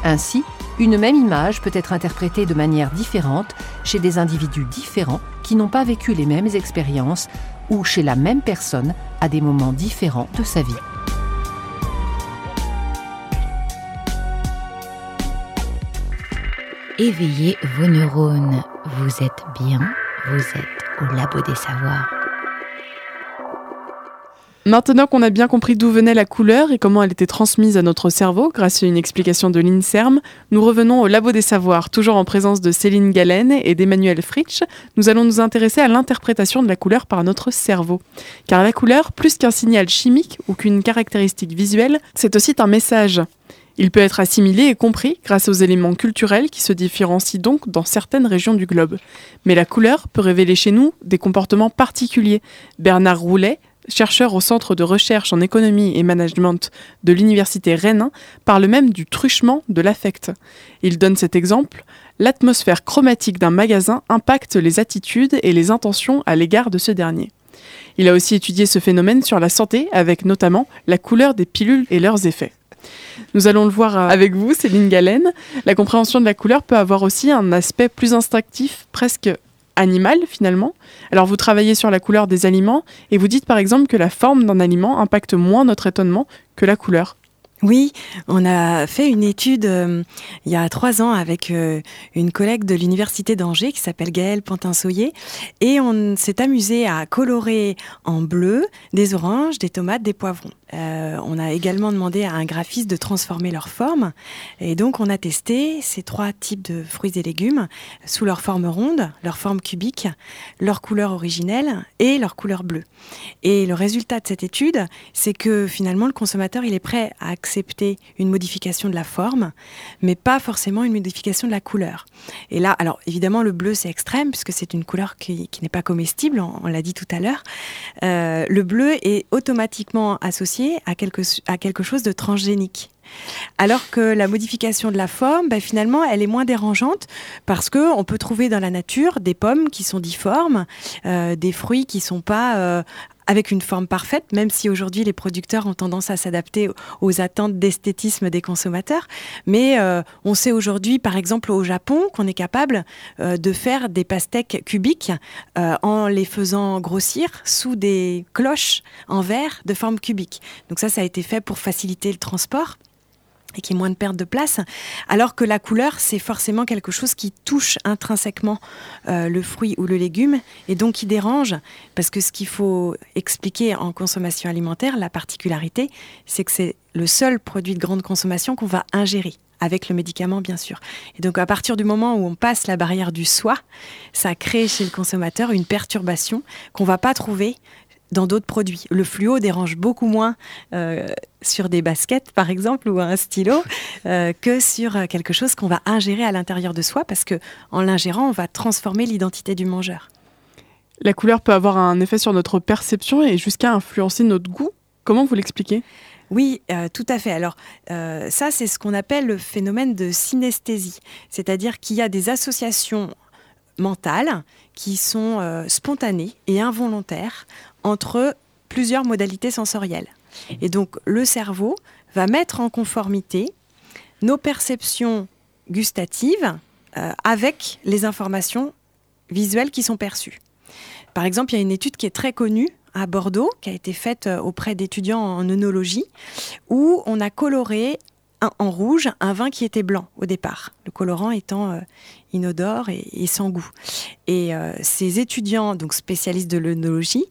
Ainsi, une même image peut être interprétée de manière différente chez des individus différents qui n'ont pas vécu les mêmes expériences ou chez la même personne à des moments différents de sa vie. éveillez vos neurones. Vous êtes bien, vous êtes au labo des savoirs. Maintenant qu'on a bien compris d'où venait la couleur et comment elle était transmise à notre cerveau grâce à une explication de l'INSERM, nous revenons au Labo des Savoirs, toujours en présence de Céline Galen et d'Emmanuel Fritsch. Nous allons nous intéresser à l'interprétation de la couleur par notre cerveau. Car la couleur, plus qu'un signal chimique ou qu'une caractéristique visuelle, c'est aussi un message. Il peut être assimilé et compris grâce aux éléments culturels qui se différencient donc dans certaines régions du globe. Mais la couleur peut révéler chez nous des comportements particuliers. Bernard Roulet, chercheur au Centre de recherche en économie et management de l'Université Rennes, parle même du truchement de l'affect. Il donne cet exemple l'atmosphère chromatique d'un magasin impacte les attitudes et les intentions à l'égard de ce dernier. Il a aussi étudié ce phénomène sur la santé, avec notamment la couleur des pilules et leurs effets. Nous allons le voir avec vous, Céline Galen. La compréhension de la couleur peut avoir aussi un aspect plus instinctif, presque animal finalement. Alors vous travaillez sur la couleur des aliments et vous dites par exemple que la forme d'un aliment impacte moins notre étonnement que la couleur. Oui, on a fait une étude euh, il y a trois ans avec euh, une collègue de l'université d'Angers qui s'appelle Gaëlle Pantin-Soyer et on s'est amusé à colorer en bleu des oranges, des tomates, des poivrons. Euh, on a également demandé à un graphiste de transformer leur forme. Et donc, on a testé ces trois types de fruits et légumes sous leur forme ronde, leur forme cubique, leur couleur originelle et leur couleur bleue. Et le résultat de cette étude, c'est que finalement, le consommateur, il est prêt à accepter une modification de la forme, mais pas forcément une modification de la couleur. Et là, alors évidemment, le bleu, c'est extrême, puisque c'est une couleur qui, n'est pas comestible, on, l'a dit tout à l'heure. Euh, le bleu est automatiquement associé à quelque, à quelque chose de transgénique. Alors que la modification de la forme, ben, finalement, elle est moins dérangeante parce que on peut trouver dans la nature des pommes qui sont difformes, euh, des fruits qui sont pas euh, avec une forme parfaite, même si aujourd'hui les producteurs ont tendance à s'adapter aux attentes d'esthétisme des consommateurs. Mais euh, on sait aujourd'hui, par exemple au Japon, qu'on est capable de faire des pastèques cubiques en les faisant grossir sous des cloches en verre de forme cubique. Donc ça, ça a été fait pour faciliter le transport et qui est moins de perte de place, alors que la couleur, c'est forcément quelque chose qui touche intrinsèquement euh, le fruit ou le légume, et donc qui dérange, parce que ce qu'il faut expliquer en consommation alimentaire, la particularité, c'est que c'est le seul produit de grande consommation qu'on va ingérer avec le médicament bien sûr. Et donc à partir du moment où on passe la barrière du soi, ça crée chez le consommateur une perturbation qu'on va pas trouver dans d'autres produits. Le fluo dérange beaucoup moins euh, sur des baskets, par exemple, ou un stylo, *laughs* euh, que sur euh, quelque chose qu'on va ingérer à l'intérieur de soi, parce que en l'ingérant, on va transformer l'identité du mangeur. La couleur peut avoir un effet sur notre perception et jusqu'à influencer notre goût. Comment vous l'expliquez? Oui, tout à fait. Alors ça, c'est ce qu'on appelle le phénomène de synesthésie, c'est-à-dire qu'il y a des associations mentales qui sont spontanées et involontaires entre plusieurs modalités sensorielles. Et donc le cerveau va mettre en conformité nos perceptions gustatives euh, avec les informations visuelles qui sont perçues. Par exemple, il y a une étude qui est très connue à Bordeaux, qui a été faite euh, auprès d'étudiants en œnologie, où on a coloré en rouge un vin qui était blanc au départ, le colorant étant euh, inodore et, sans goût. Et ces étudiants, donc spécialistes de l'œnologie,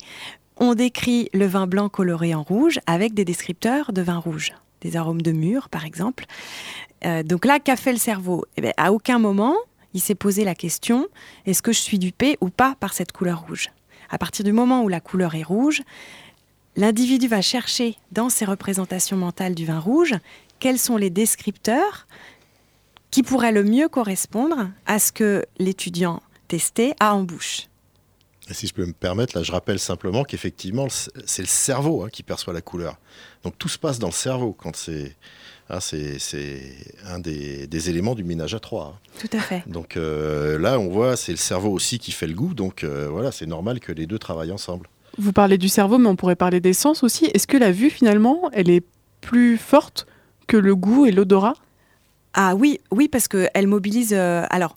on décrit le vin blanc coloré en rouge avec des descripteurs de vin rouge, des arômes de mûre par exemple. Euh, donc là, qu'a fait le cerveau? Eh bien, À aucun moment, il s'est posé la question est-ce que je suis dupé ou pas par cette couleur rouge? À partir du moment où la couleur est rouge, l'individu va chercher dans ses représentations mentales du vin rouge quels sont les descripteurs qui pourraient le mieux correspondre à ce que l'étudiant testé a en bouche si je peux me permettre, là, je rappelle simplement qu'effectivement, c'est le cerveau hein, qui perçoit la couleur. Donc tout se passe dans le cerveau quand c'est. Hein, c'est un des, éléments du ménage à trois. Hein. Tout à fait. Donc euh, là, on voit, c'est le cerveau aussi qui fait le goût. Donc euh, voilà, c'est normal que les deux travaillent ensemble. Vous parlez du cerveau, mais on pourrait parler des sens aussi. Est-ce que la vue, finalement, elle est plus forte que le goût et l'odorat? Ah oui, oui, parce qu'elle mobilise. Euh, alors,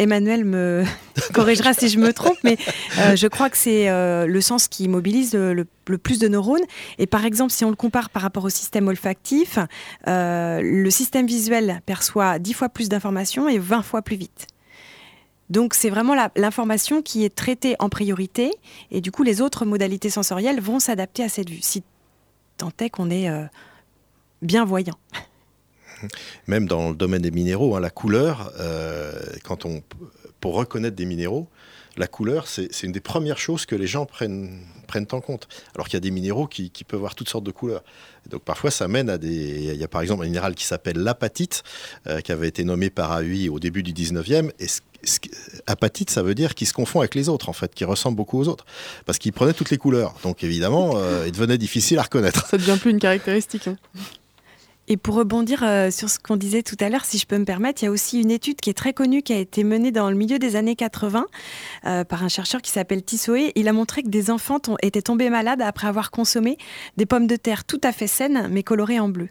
Emmanuel me *laughs* corrigera si je me trompe, mais euh, je crois que c'est euh, le sens qui mobilise le, plus de neurones. Et par exemple, si on le compare par rapport au système olfactif, le système visuel perçoit 10 fois plus d'informations et 20 fois plus vite. Donc c'est vraiment l'information qui est traitée en priorité et du coup les autres modalités sensorielles vont s'adapter à cette vue, si tant est qu'on est, bien voyant. Même dans le domaine des minéraux, hein, la couleur, euh, quand on, pour reconnaître des minéraux, la couleur, c'est une des premières choses que les gens prennent, prennent en compte. Alors qu'il y a des minéraux qui, peuvent avoir toutes sortes de couleurs. donc parfois, ça mène à des. Il y a par exemple un minéral qui s'appelle l'apatite, euh, qui avait été nommé par AUI au début du 19e. Et apatite, ça veut dire qu'il se confond avec les autres, en fait, qui ressemble beaucoup aux autres. Parce qu'il prenait toutes les couleurs. Donc évidemment, euh, il devenait difficile à reconnaître. Ça devient plus une caractéristique. Hein. Et pour rebondir euh, sur ce qu'on disait tout à l'heure, si je peux me permettre, il y a aussi une étude qui est très connue, qui a été menée dans le milieu des années 80 euh, par un chercheur qui s'appelle Tissoé. Il a montré que des enfants étaient tombés malades après avoir consommé des pommes de terre tout à fait saines, mais colorées en bleu.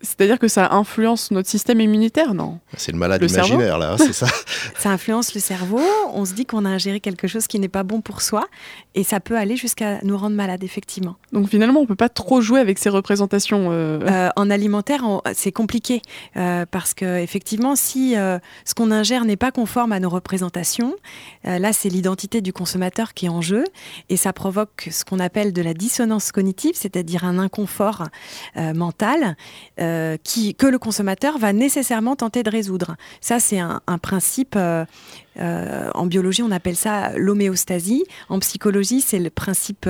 C'est-à-dire que ça influence notre système immunitaire, non? C'est le malade imaginaire, là, c'est ça *laughs* Ça influence le cerveau. On se dit qu'on a ingéré quelque chose qui n'est pas bon pour soi. Et ça peut aller jusqu'à nous rendre malades, effectivement. Donc finalement, on ne peut pas trop jouer avec ces représentations. Euh. Euh, en alimentaire, c'est compliqué. Euh, parce qu'effectivement, si ce qu'on ingère n'est pas conforme à nos représentations, là, c'est l'identité du consommateur qui est en jeu. Et ça provoque ce qu'on appelle de la dissonance cognitive, c'est-à-dire un inconfort mental. Euh, qui, que le consommateur va nécessairement tenter de résoudre. Ça, c'est un, principe, euh, euh, en biologie, on appelle ça l'homéostasie. En psychologie, c'est le principe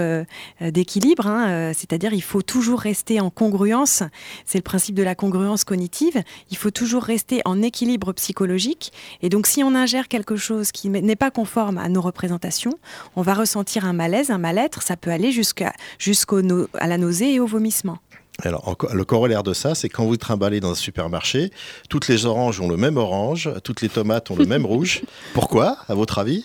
d'équilibre, hein, c'est-à-dire il faut toujours rester en congruence. C'est le principe de la congruence cognitive. Il faut toujours rester en équilibre psychologique. Et donc, si on ingère quelque chose qui n'est pas conforme à nos représentations, on va ressentir un malaise, un mal-être. Ça peut aller jusqu'à la nausée et au vomissement. Alors, le corollaire de ça, c'est quand vous trimballez dans un supermarché, toutes les oranges ont le même orange, toutes les tomates ont le même rouge. *laughs* Pourquoi, à votre avis?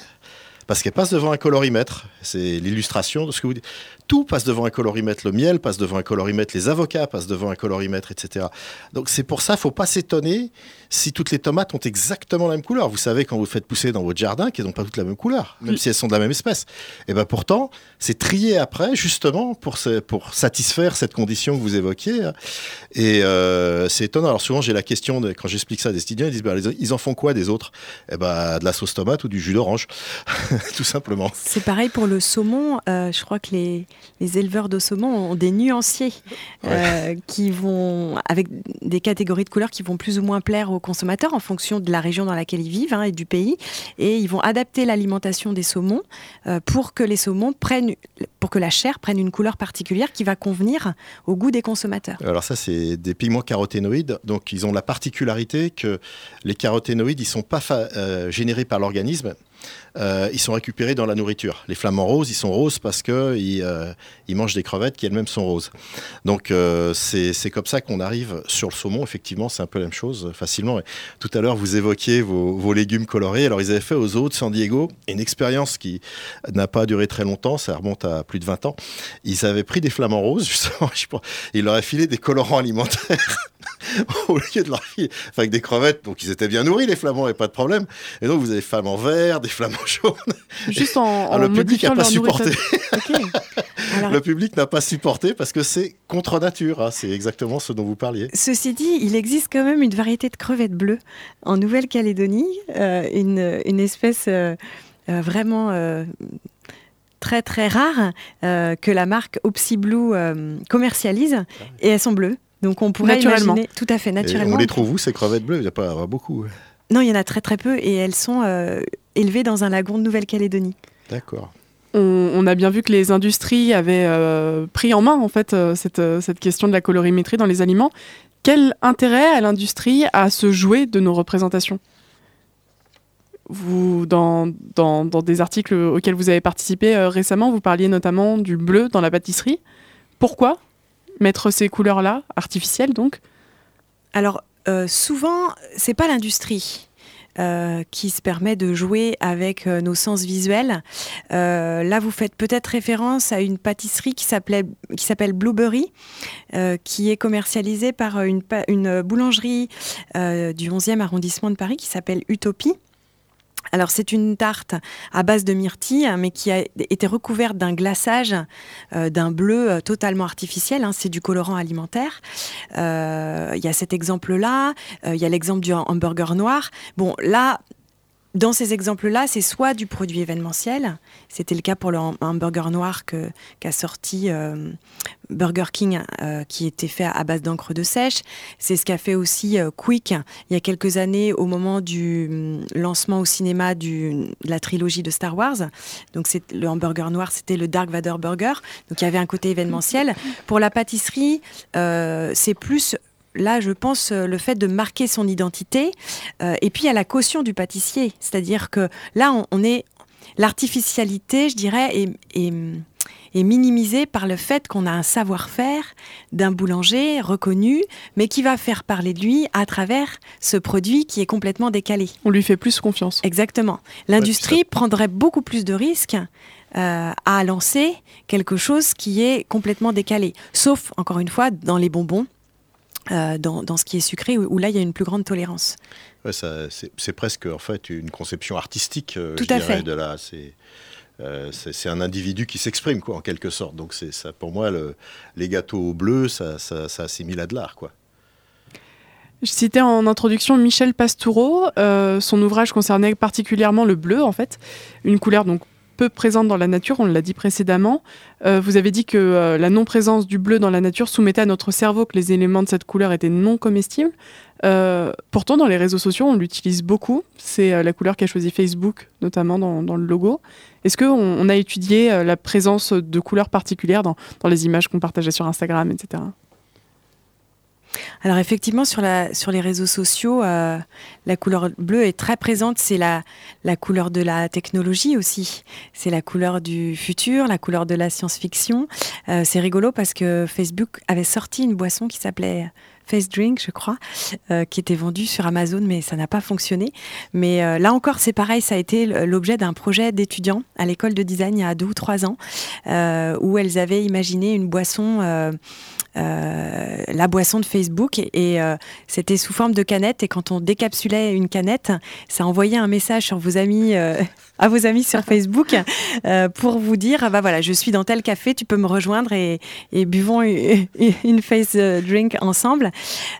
Parce qu'elles passent devant un colorimètre. C'est l'illustration de ce que vous dites. Tout passe devant un colorimètre. Le miel passe devant un colorimètre. Les avocats passent devant un colorimètre, etc. Donc, c'est pour ça, il ne faut pas s'étonner si toutes les tomates ont exactement la même couleur. Vous savez, quand vous faites pousser dans votre jardin, qu'elles n'ont pas toutes la même couleur, même si elles sont de la même espèce. Et eh bien pourtant, c'est trié après, justement, pour, pour satisfaire cette condition que vous évoquiez. Hein. Et euh, c'est étonnant. Alors souvent, j'ai la question, de, quand j'explique ça à des étudiants, ils disent, bah, ils en font quoi des autres? Eh ben, de la sauce tomate ou du jus d'orange, *laughs* tout simplement. C'est pareil pour le saumon. Euh, je crois que les, les éleveurs de saumon ont des nuanciers euh, qui vont, avec des catégories de couleurs qui vont plus ou moins plaire aux consommateurs en fonction de la région dans laquelle ils vivent hein, et du pays. Et ils vont adapter l'alimentation des saumons euh, pour que les saumons prennent, pour que la chair prenne une couleur particulière qui va convenir au goût des consommateurs. Alors ça, c'est des pigments caroténoïdes. Donc ils ont la particularité que les caroténoïdes, ils sont pas euh, générés par l'organisme. Euh, ils sont récupérés dans la nourriture. Les flamants roses, ils sont roses parce qu'ils euh, ils mangent des crevettes qui elles-mêmes sont roses. Donc euh, c'est comme ça qu'on arrive sur le saumon. Effectivement, c'est un peu la même chose facilement. tout à l'heure, vous évoquiez vos, légumes colorés. Alors ils avaient fait aux zoos de San Diego une expérience qui n'a pas duré très longtemps, ça remonte à plus de 20 ans. Ils avaient pris des flamants roses, *laughs* justement, ils leur avaient filé des colorants alimentaires. *laughs* au lieu de leur filer avec des crevettes, donc ils étaient bien nourris les flamands, et pas de problème. Et donc vous avez des flamants verts, des flamants *laughs* Juste en, le public n'a pas supporté. *laughs* Le public n'a pas supporté parce que c'est contre nature. Hein. c'est exactement ce dont vous parliez. Ceci dit, il existe quand même une variété de crevettes bleues en Nouvelle-Calédonie, euh, une, espèce euh, euh, vraiment très très rare que la marque Opsi Blue commercialise et elles sont bleues. Donc on pourrait imaginer tout à fait naturellement. on les trouve où ces crevettes bleues? Il n'y a pas beaucoup. Non, il y en a très très peu et elles sont élevé dans un lagon de Nouvelle-Calédonie. D'accord. On, a bien vu que les industries avaient euh, pris en main en fait euh, euh, cette, question de la colorimétrie dans les aliments. Quel intérêt a l'industrie à se jouer de nos représentations? Vous, dans, dans, des articles auxquels vous avez participé récemment, vous parliez notamment du bleu dans la pâtisserie. Pourquoi? Mettre ces couleurs-là, artificielles donc Alors, souvent, c'est pas l'industrie. euh, qui se permet de jouer avec euh, nos sens visuels. Euh, là, vous faites peut-être référence à une pâtisserie qui s'appelle Blueberry, euh, qui est commercialisée par une, une boulangerie euh, du 11e arrondissement de Paris qui s'appelle Utopie. Alors c'est une tarte à base de myrtille, hein, mais qui a été recouverte d'un glaçage euh, d'un bleu euh, totalement artificiel. hein, c'est du colorant alimentaire. Euh, Il y a cet exemple-là. Il y a l'exemple du hamburger noir. Bon, là. Dans ces exemples-là, c'est soit du produit événementiel, c'était le cas pour le ham- hamburger noir qu'a sorti euh, Burger King, euh, qui était fait à base d'encre de sèche. C'est ce qu'a fait aussi euh, Quick il y a quelques années au moment du hum, lancement au cinéma de la trilogie de Star Wars. Donc le hamburger noir, c'était le Dark Vader Burger. Donc il y avait un côté événementiel. Pour la pâtisserie, c'est plus Là, je pense euh, le fait de marquer son identité, euh, et puis à la caution du pâtissier, c'est-à-dire que là, on, on est l'artificialité, je dirais, est, est- est minimisée par le fait qu'on a un savoir-faire d'un boulanger reconnu, mais qui va faire parler de lui à travers ce produit qui est complètement décalé. On lui fait plus confiance. Exactement. L'industrie prendrait beaucoup plus de risques euh, à lancer quelque chose qui est complètement décalé. Sauf, encore une fois, dans les bonbons, euh, dans, dans ce qui est sucré, où, où là, il y a une plus grande tolérance. Ouais, ça, c'est, c'est presque en fait une conception artistique. euh, Tout je à dirais, fait. De la, c'est, euh, c'est, c'est un individu qui s'exprime quoi, en quelque sorte. Donc c'est ça, pour moi, le, les gâteaux bleus, ça, ça, ça assimile à de l'art, quoi. Je citais en introduction Michel Pastoureau. euh, son ouvrage concernait particulièrement le bleu, en fait, une couleur donc peu présente dans la nature, on l'a dit précédemment. Euh, vous avez dit que euh, la non-présence du bleu dans la nature soumettait à notre cerveau que les éléments de cette couleur étaient non comestibles. Euh, pourtant, dans les réseaux sociaux, on l'utilise beaucoup. C'est la couleur qu'a choisi Facebook, notamment dans, le logo. Est-ce qu'on on a étudié la présence de couleurs particulières dans les images qu'on partageait sur Instagram, etc. Alors effectivement, sur, la, sur les réseaux sociaux, euh, la couleur bleue est très présente. C'est la, la couleur de la technologie aussi. C'est la couleur du futur, la couleur de la science-fiction. Euh, c'est rigolo parce que Facebook avait sorti une boisson qui s'appelait Face Drink, je crois, euh, qui était vendue sur Amazon, mais ça n'a pas fonctionné. Mais euh, là encore, c'est pareil, ça a été l'objet d'un projet d'étudiants à l'école de design il y a deux ou trois ans, euh, où elles avaient imaginé une boisson... euh, la boisson de Facebook et, euh, c'était sous forme de canette et quand on décapsulait une canette, ça envoyait un message sur vos amis, euh, à vos amis sur Facebook pour vous dire bah voilà je suis dans tel café, tu peux me rejoindre et, buvons une, face drink ensemble.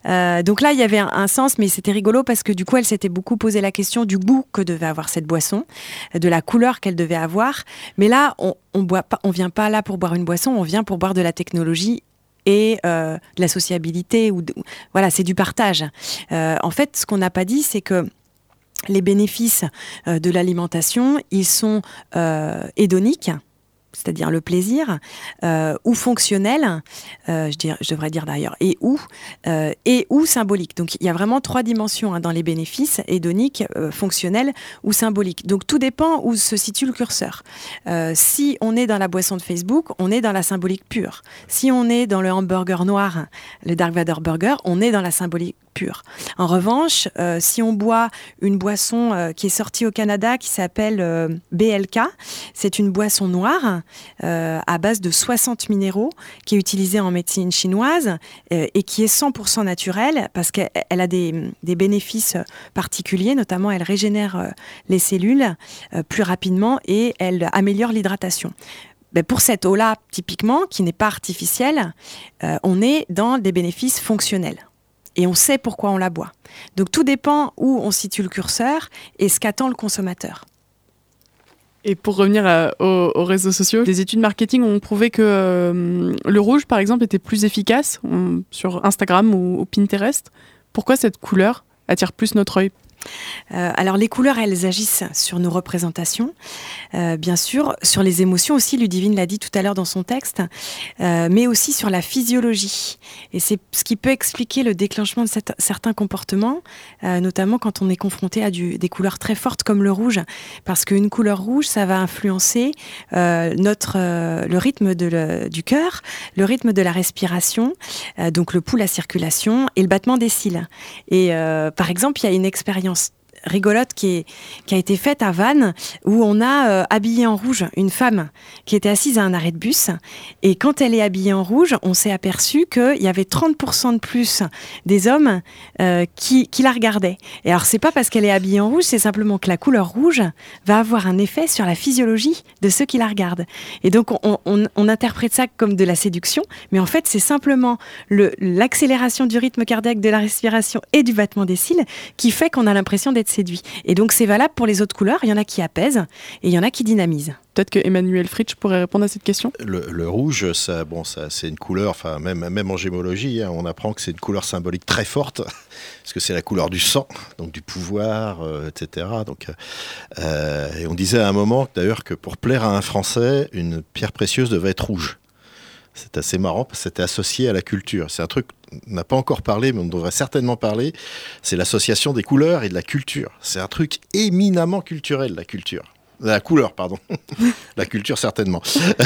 Donc là il y avait un, un sens mais c'était rigolo parce que du coup elle s'était beaucoup posé la question du goût que devait avoir cette boisson, de la couleur qu'elle devait avoir. Mais là on on boit pas, on vient pas là pour boire une boisson, on vient pour boire de la technologie et euh, de la sociabilité ou voilà c'est du partage. Euh, en fait ce qu'on n'a pas dit c'est que les bénéfices euh, de l'alimentation ils sont hédoniques c'est-à-dire le plaisir, euh, ou fonctionnel, euh, je, devrais dire d'ailleurs, et ou, euh, et ou symbolique. Donc il y a vraiment trois dimensions hein, dans les bénéfices, hédoniques, euh, fonctionnels ou symboliques. Donc tout dépend où se situe le curseur. Si on est dans la boisson de Facebook, on est dans la symbolique pure. Si on est dans le hamburger noir, le Dark Vader Burger, on est dans la symbolique En revanche, euh, si on boit une boisson euh, qui est sortie au Canada qui s'appelle euh, BLK, c'est une boisson noire à base de 60 minéraux qui est utilisée en médecine chinoise et qui est 100% naturelle parce qu'elle elle a des, bénéfices particuliers, notamment elle régénère les cellules plus rapidement et elle améliore l'hydratation. Ben, pour cette eau-là, typiquement, qui n'est pas artificielle, on est dans des bénéfices fonctionnels. Et on sait pourquoi on la boit. Donc tout dépend où on situe le curseur et ce qu'attend le consommateur. Et pour revenir aux, aux réseaux sociaux, des études marketing ont prouvé que euh, le rouge, par exemple, était plus efficace on- sur Instagram ou, ou Pinterest. Pourquoi cette couleur attire plus notre œil? Euh, alors les couleurs, elles agissent sur nos représentations, euh, bien sûr, sur les émotions aussi, Ludivine l'a dit tout à l'heure dans son texte, euh, mais aussi sur la physiologie. Et c'est ce qui peut expliquer le déclenchement de certains comportements, notamment quand on est confronté à des couleurs très fortes comme le rouge, parce qu'une couleur rouge, ça va influencer notre, le rythme du cœur, le rythme de la respiration, donc le pouls, la circulation et le battement des cils. Et par exemple, il y a une expérience rigolote qui, a été faite à Vannes, où on a euh, habillé en rouge une femme qui était assise à un arrêt de bus. Et quand elle est habillée en rouge, on s'est aperçu qu'il y avait 30% de plus des hommes euh, qui, la regardaient. Et alors, c'est pas parce qu'elle est habillée en rouge, c'est simplement que la couleur rouge va avoir un effet sur la physiologie de ceux qui la regardent. Et donc, on, on, on interprète ça comme de la séduction, mais en fait, c'est simplement l'accélération du rythme cardiaque, de la respiration et du battement des cils qui fait qu'on a l'impression d'être séduit. Et donc c'est valable pour les autres couleurs. Il y en a qui apaisent et il y en a qui dynamisent. Peut-être que Emmanuel Fritsch pourrait répondre à cette question? Le, rouge, ça, bon, ça, c'est une couleur, enfin même, même en gémologie, hein, on apprend que c'est une couleur symbolique très forte, *laughs* parce que c'est la couleur du sang, donc du pouvoir, euh, etc. Donc, euh, et on disait à un moment d'ailleurs que pour plaire à un Français, une pierre précieuse devait être rouge. C'est assez marrant parce que c'était associé à la culture. C'est un truc on n'a pas encore parlé, mais on devrait certainement parler. C'est l'association des couleurs et de la culture. C'est un truc éminemment culturel, la culture. La couleur, pardon. *laughs* la culture, certainement.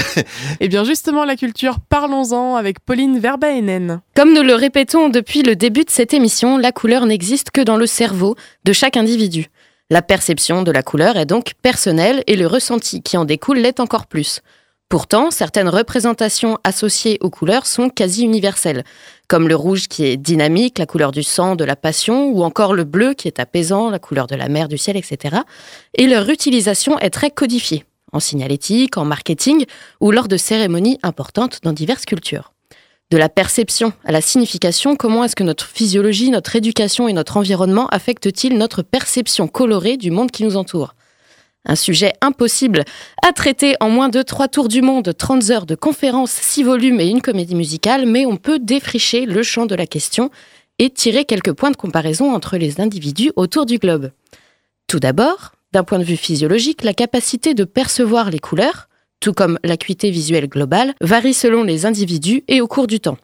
*laughs* eh bien, justement, la culture, parlons-en avec Pauline Verbaenen. Comme nous le répétons depuis le début de cette émission, la couleur n'existe que dans le cerveau de chaque individu. La perception de la couleur est donc personnelle et le ressenti qui en découle l'est encore plus. Pourtant, certaines représentations associées aux couleurs sont quasi universelles, comme le rouge qui est dynamique, la couleur du sang, de la passion, ou encore le bleu qui est apaisant, la couleur de la mer, du ciel, etc. Et leur utilisation est très codifiée, en signalétique, en marketing, ou lors de cérémonies importantes dans diverses cultures. De la perception à la signification, comment est-ce que notre physiologie, notre éducation et notre environnement affectent-ils notre perception colorée du monde qui nous entoure? Un sujet impossible à traiter en moins de trois tours du monde, 30 heures de conférences, 6 volumes et une comédie musicale, mais on peut défricher le champ de la question et tirer quelques points de comparaison entre les individus autour du globe. Tout d'abord, d'un point de vue physiologique, la capacité de percevoir les couleurs, tout comme l'acuité visuelle globale, varie selon les individus et au cours du temps.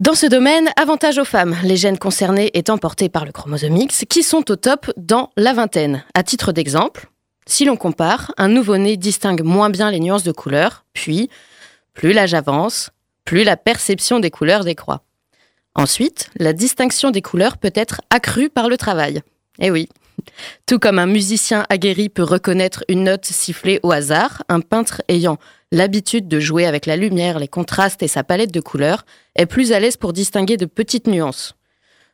Dans ce domaine, avantage aux femmes, les gènes concernés étant portés par le chromosome X, qui sont au top dans la vingtaine. À titre d'exemple, si l'on compare, un nouveau-né distingue moins bien les nuances de couleurs, puis, plus l'âge avance, plus la perception des couleurs décroît. Ensuite, la distinction des couleurs peut être accrue par le travail. Eh oui. Tout comme un musicien aguerri peut reconnaître une note sifflée au hasard, un peintre ayant l'habitude de jouer avec la lumière, les contrastes et sa palette de couleurs est plus à l'aise pour distinguer de petites nuances.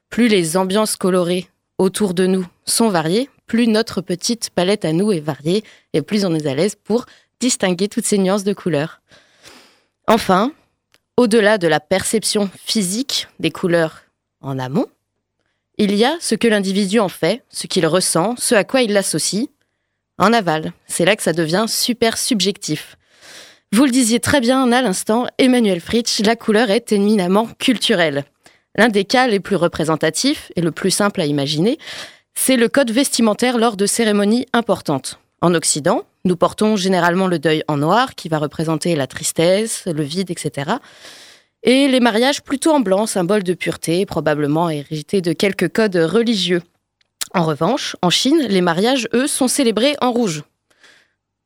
Plus les ambiances colorées autour de nous sont variées, plus notre petite palette à nous est variée et plus on est à l'aise pour distinguer toutes ces nuances de couleurs. Enfin, au-delà de la perception physique des couleurs en amont, il y a ce que l'individu en fait, ce qu'il ressent, ce à quoi il l'associe. En aval, c'est là que ça devient super subjectif. Vous le disiez très bien à l'instant, Emmanuel Fritsch, la couleur est éminemment culturelle. L'un des cas les plus représentatifs et le plus simple à imaginer, c'est le code vestimentaire lors de cérémonies importantes. En Occident, nous portons généralement le deuil en noir, qui va représenter la tristesse, le vide, etc. Et les mariages plutôt en blanc, symbole de pureté, probablement hérité de quelques codes religieux. En revanche, en Chine, les mariages, eux, sont célébrés en rouge.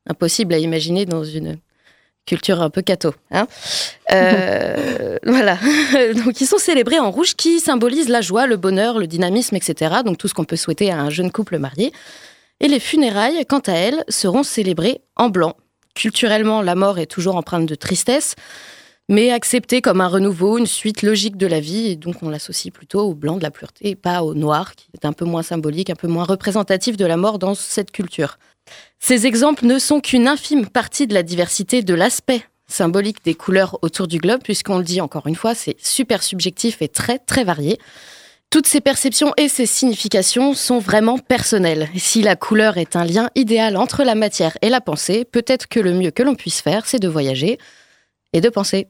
Impossible à imaginer dans une culture un peu catho. Hein euh, *laughs* voilà. *laughs* Donc ils sont célébrés en rouge qui symbolise la joie, le bonheur, le dynamisme, etc. Donc tout ce qu'on peut souhaiter à un jeune couple marié. Et les funérailles, quant à elles, seront célébrées en blanc. Culturellement, la mort est toujours empreinte de tristesse, mais acceptée comme un renouveau, une suite logique de la vie, et donc on l'associe plutôt au blanc de la pureté, et pas au noir, qui est un peu moins symbolique, un peu moins représentatif de la mort dans cette culture. Ces exemples ne sont qu'une infime partie de la diversité de l'aspect symbolique des couleurs autour du globe, puisqu'on le dit encore une fois, c'est super subjectif et très très varié. Toutes ces perceptions et ces significations sont vraiment personnelles. Si la couleur est un lien idéal entre la matière et la pensée, peut-être que le mieux que l'on puisse faire, c'est de voyager et de penser.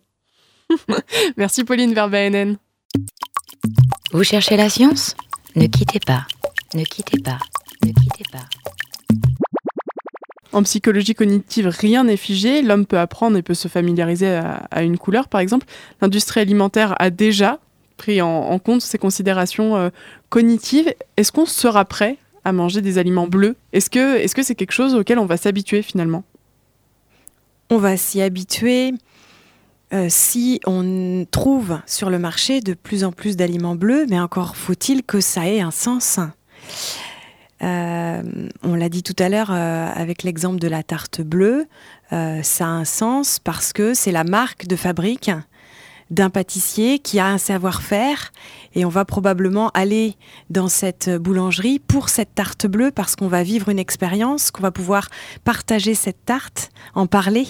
*laughs* Merci Pauline Verbaenen. Vous cherchez la science? Ne quittez pas, ne quittez pas, ne quittez pas. En psychologie cognitive, rien n'est figé. L'homme peut apprendre et peut se familiariser à, une couleur, par exemple. L'industrie alimentaire a déjà pris en, compte ces considérations euh, cognitives. Est-ce qu'on sera prêt à manger des aliments bleus? Est-ce que c'est -ce c'est quelque chose auquel on va s'habituer finalement? On va s'y habituer euh, si on trouve sur le marché de plus en plus d'aliments bleus, mais encore faut-il que ça ait un sens. Euh, on l'a dit tout à l'heure euh, avec l'exemple de la tarte bleue, euh, ça a un sens parce que c'est la marque de fabrique d'un pâtissier qui a un savoir-faire et on va probablement aller dans cette boulangerie pour cette tarte bleue parce qu'on va vivre une expérience, qu'on va pouvoir partager cette tarte, en parler.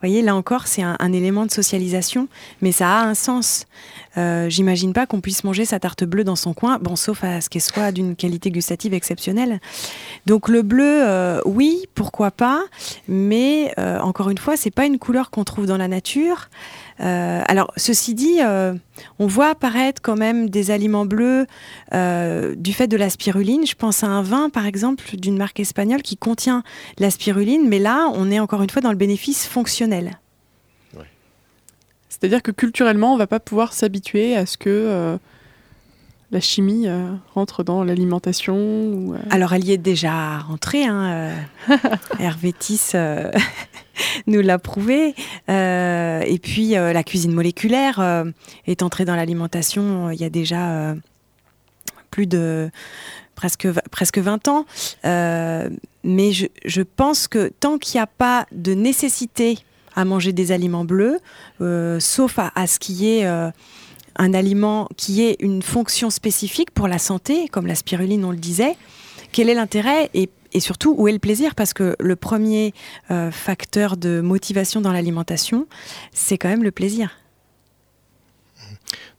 Voyez, là encore, c'est un, un élément de socialisation, mais ça a un sens. Euh, J'imagine pas qu'on puisse manger sa tarte bleue dans son coin, bon, sauf à ce qu'elle soit d'une qualité gustative exceptionnelle. Donc le bleu, euh, oui, pourquoi pas, mais euh, encore une fois, c'est pas une couleur qu'on trouve dans la nature. Euh, alors, ceci dit, euh, on voit apparaître quand même des aliments bleus euh, du fait de la spiruline. Je pense à un vin, par exemple, d'une marque espagnole qui contient la spiruline, mais là, on est encore une fois dans le bénéfice fonctionnel. C'est-à-dire que culturellement, on va pas pouvoir s'habituer à ce que euh, la chimie euh, rentre dans l'alimentation. ou, euh, Alors, elle y est déjà rentrée. Hein, euh, *laughs* euh, *laughs* nous l'a prouvé. Et puis, la cuisine moléculaire est entrée dans l'alimentation il y a déjà plus de presque, presque 20 ans. Mais je, je pense que tant qu'il n'y a pas de nécessité à manger des aliments bleus, sauf à, à ce qui est un aliment qui ait une fonction spécifique pour la santé, comme la spiruline, on le disait, quel est l'intérêt et, et surtout où est le plaisir? Parce que le premier euh, facteur de motivation dans l'alimentation, c'est quand même le plaisir.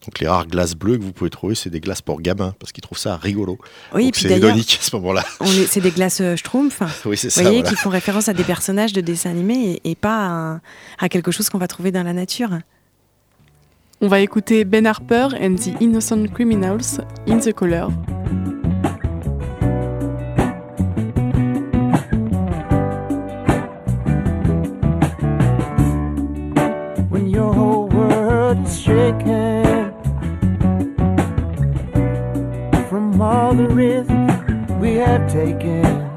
Donc les rares glaces bleues que vous pouvez trouver, c'est des glaces pour gamins, parce qu'ils trouvent ça rigolo. Oui, c'est ironique à ce moment-là. c'est des glaces euh, Schtroumpf. *laughs* oui, Vous ça. voyez, voilà. qui font référence à des personnages de dessins animés et, et pas à quelque chose qu'on va trouver dans la nature. On va écouter Ben Harper and the Innocent Criminals in the Color. when your whole world is shaking from all the risks we have taken.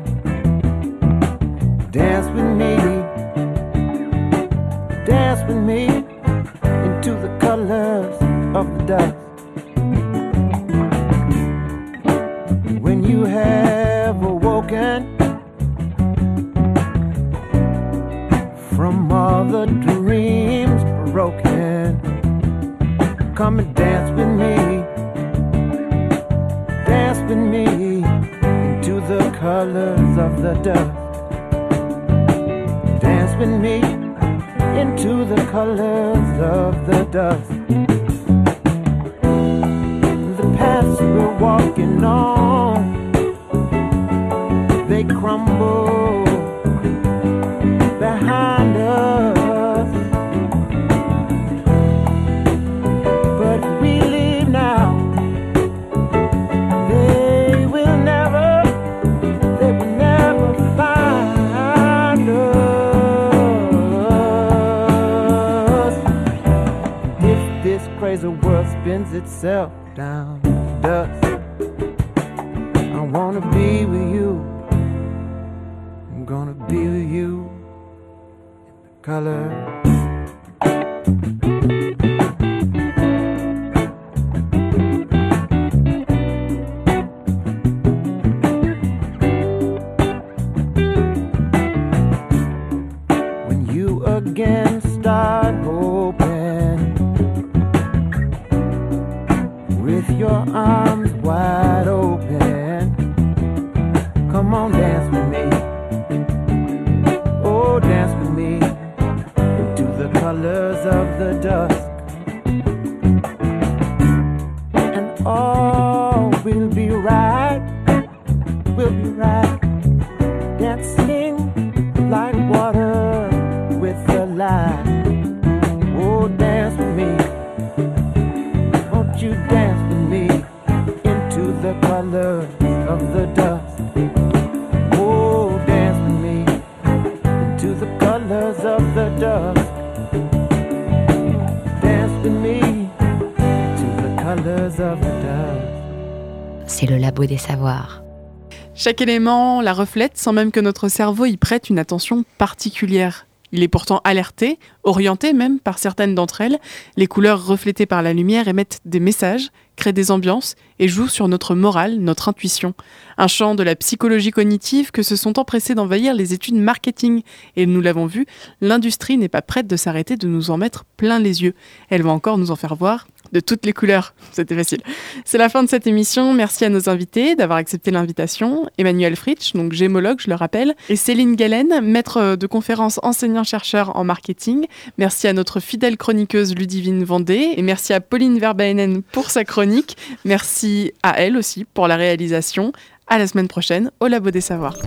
Le labo des savoirs. Chaque élément la reflète sans même que notre cerveau y prête une attention particulière. Il est pourtant alerté, orienté même par certaines d'entre elles. Les couleurs reflétées par la lumière émettent des messages, créent des ambiances et jouent sur notre morale, notre intuition. Un champ de la psychologie cognitive que se sont empressés d'envahir les études marketing. Et nous l'avons vu, l'industrie n'est pas prête de s'arrêter de nous en mettre plein les yeux. Elle va encore nous en faire voir de toutes les couleurs. C'était facile. C'est la fin de cette émission. Merci à nos invités d'avoir accepté l'invitation. Emmanuel Fritsch, donc gémologue, je le rappelle, et Céline Galen, maître de conférence enseignant-chercheur en marketing. Merci à notre fidèle chroniqueuse Ludivine Vendée et merci à Pauline Verbaenen pour sa chronique. Merci à elle aussi pour la réalisation. À la semaine prochaine au Labo des Savoirs.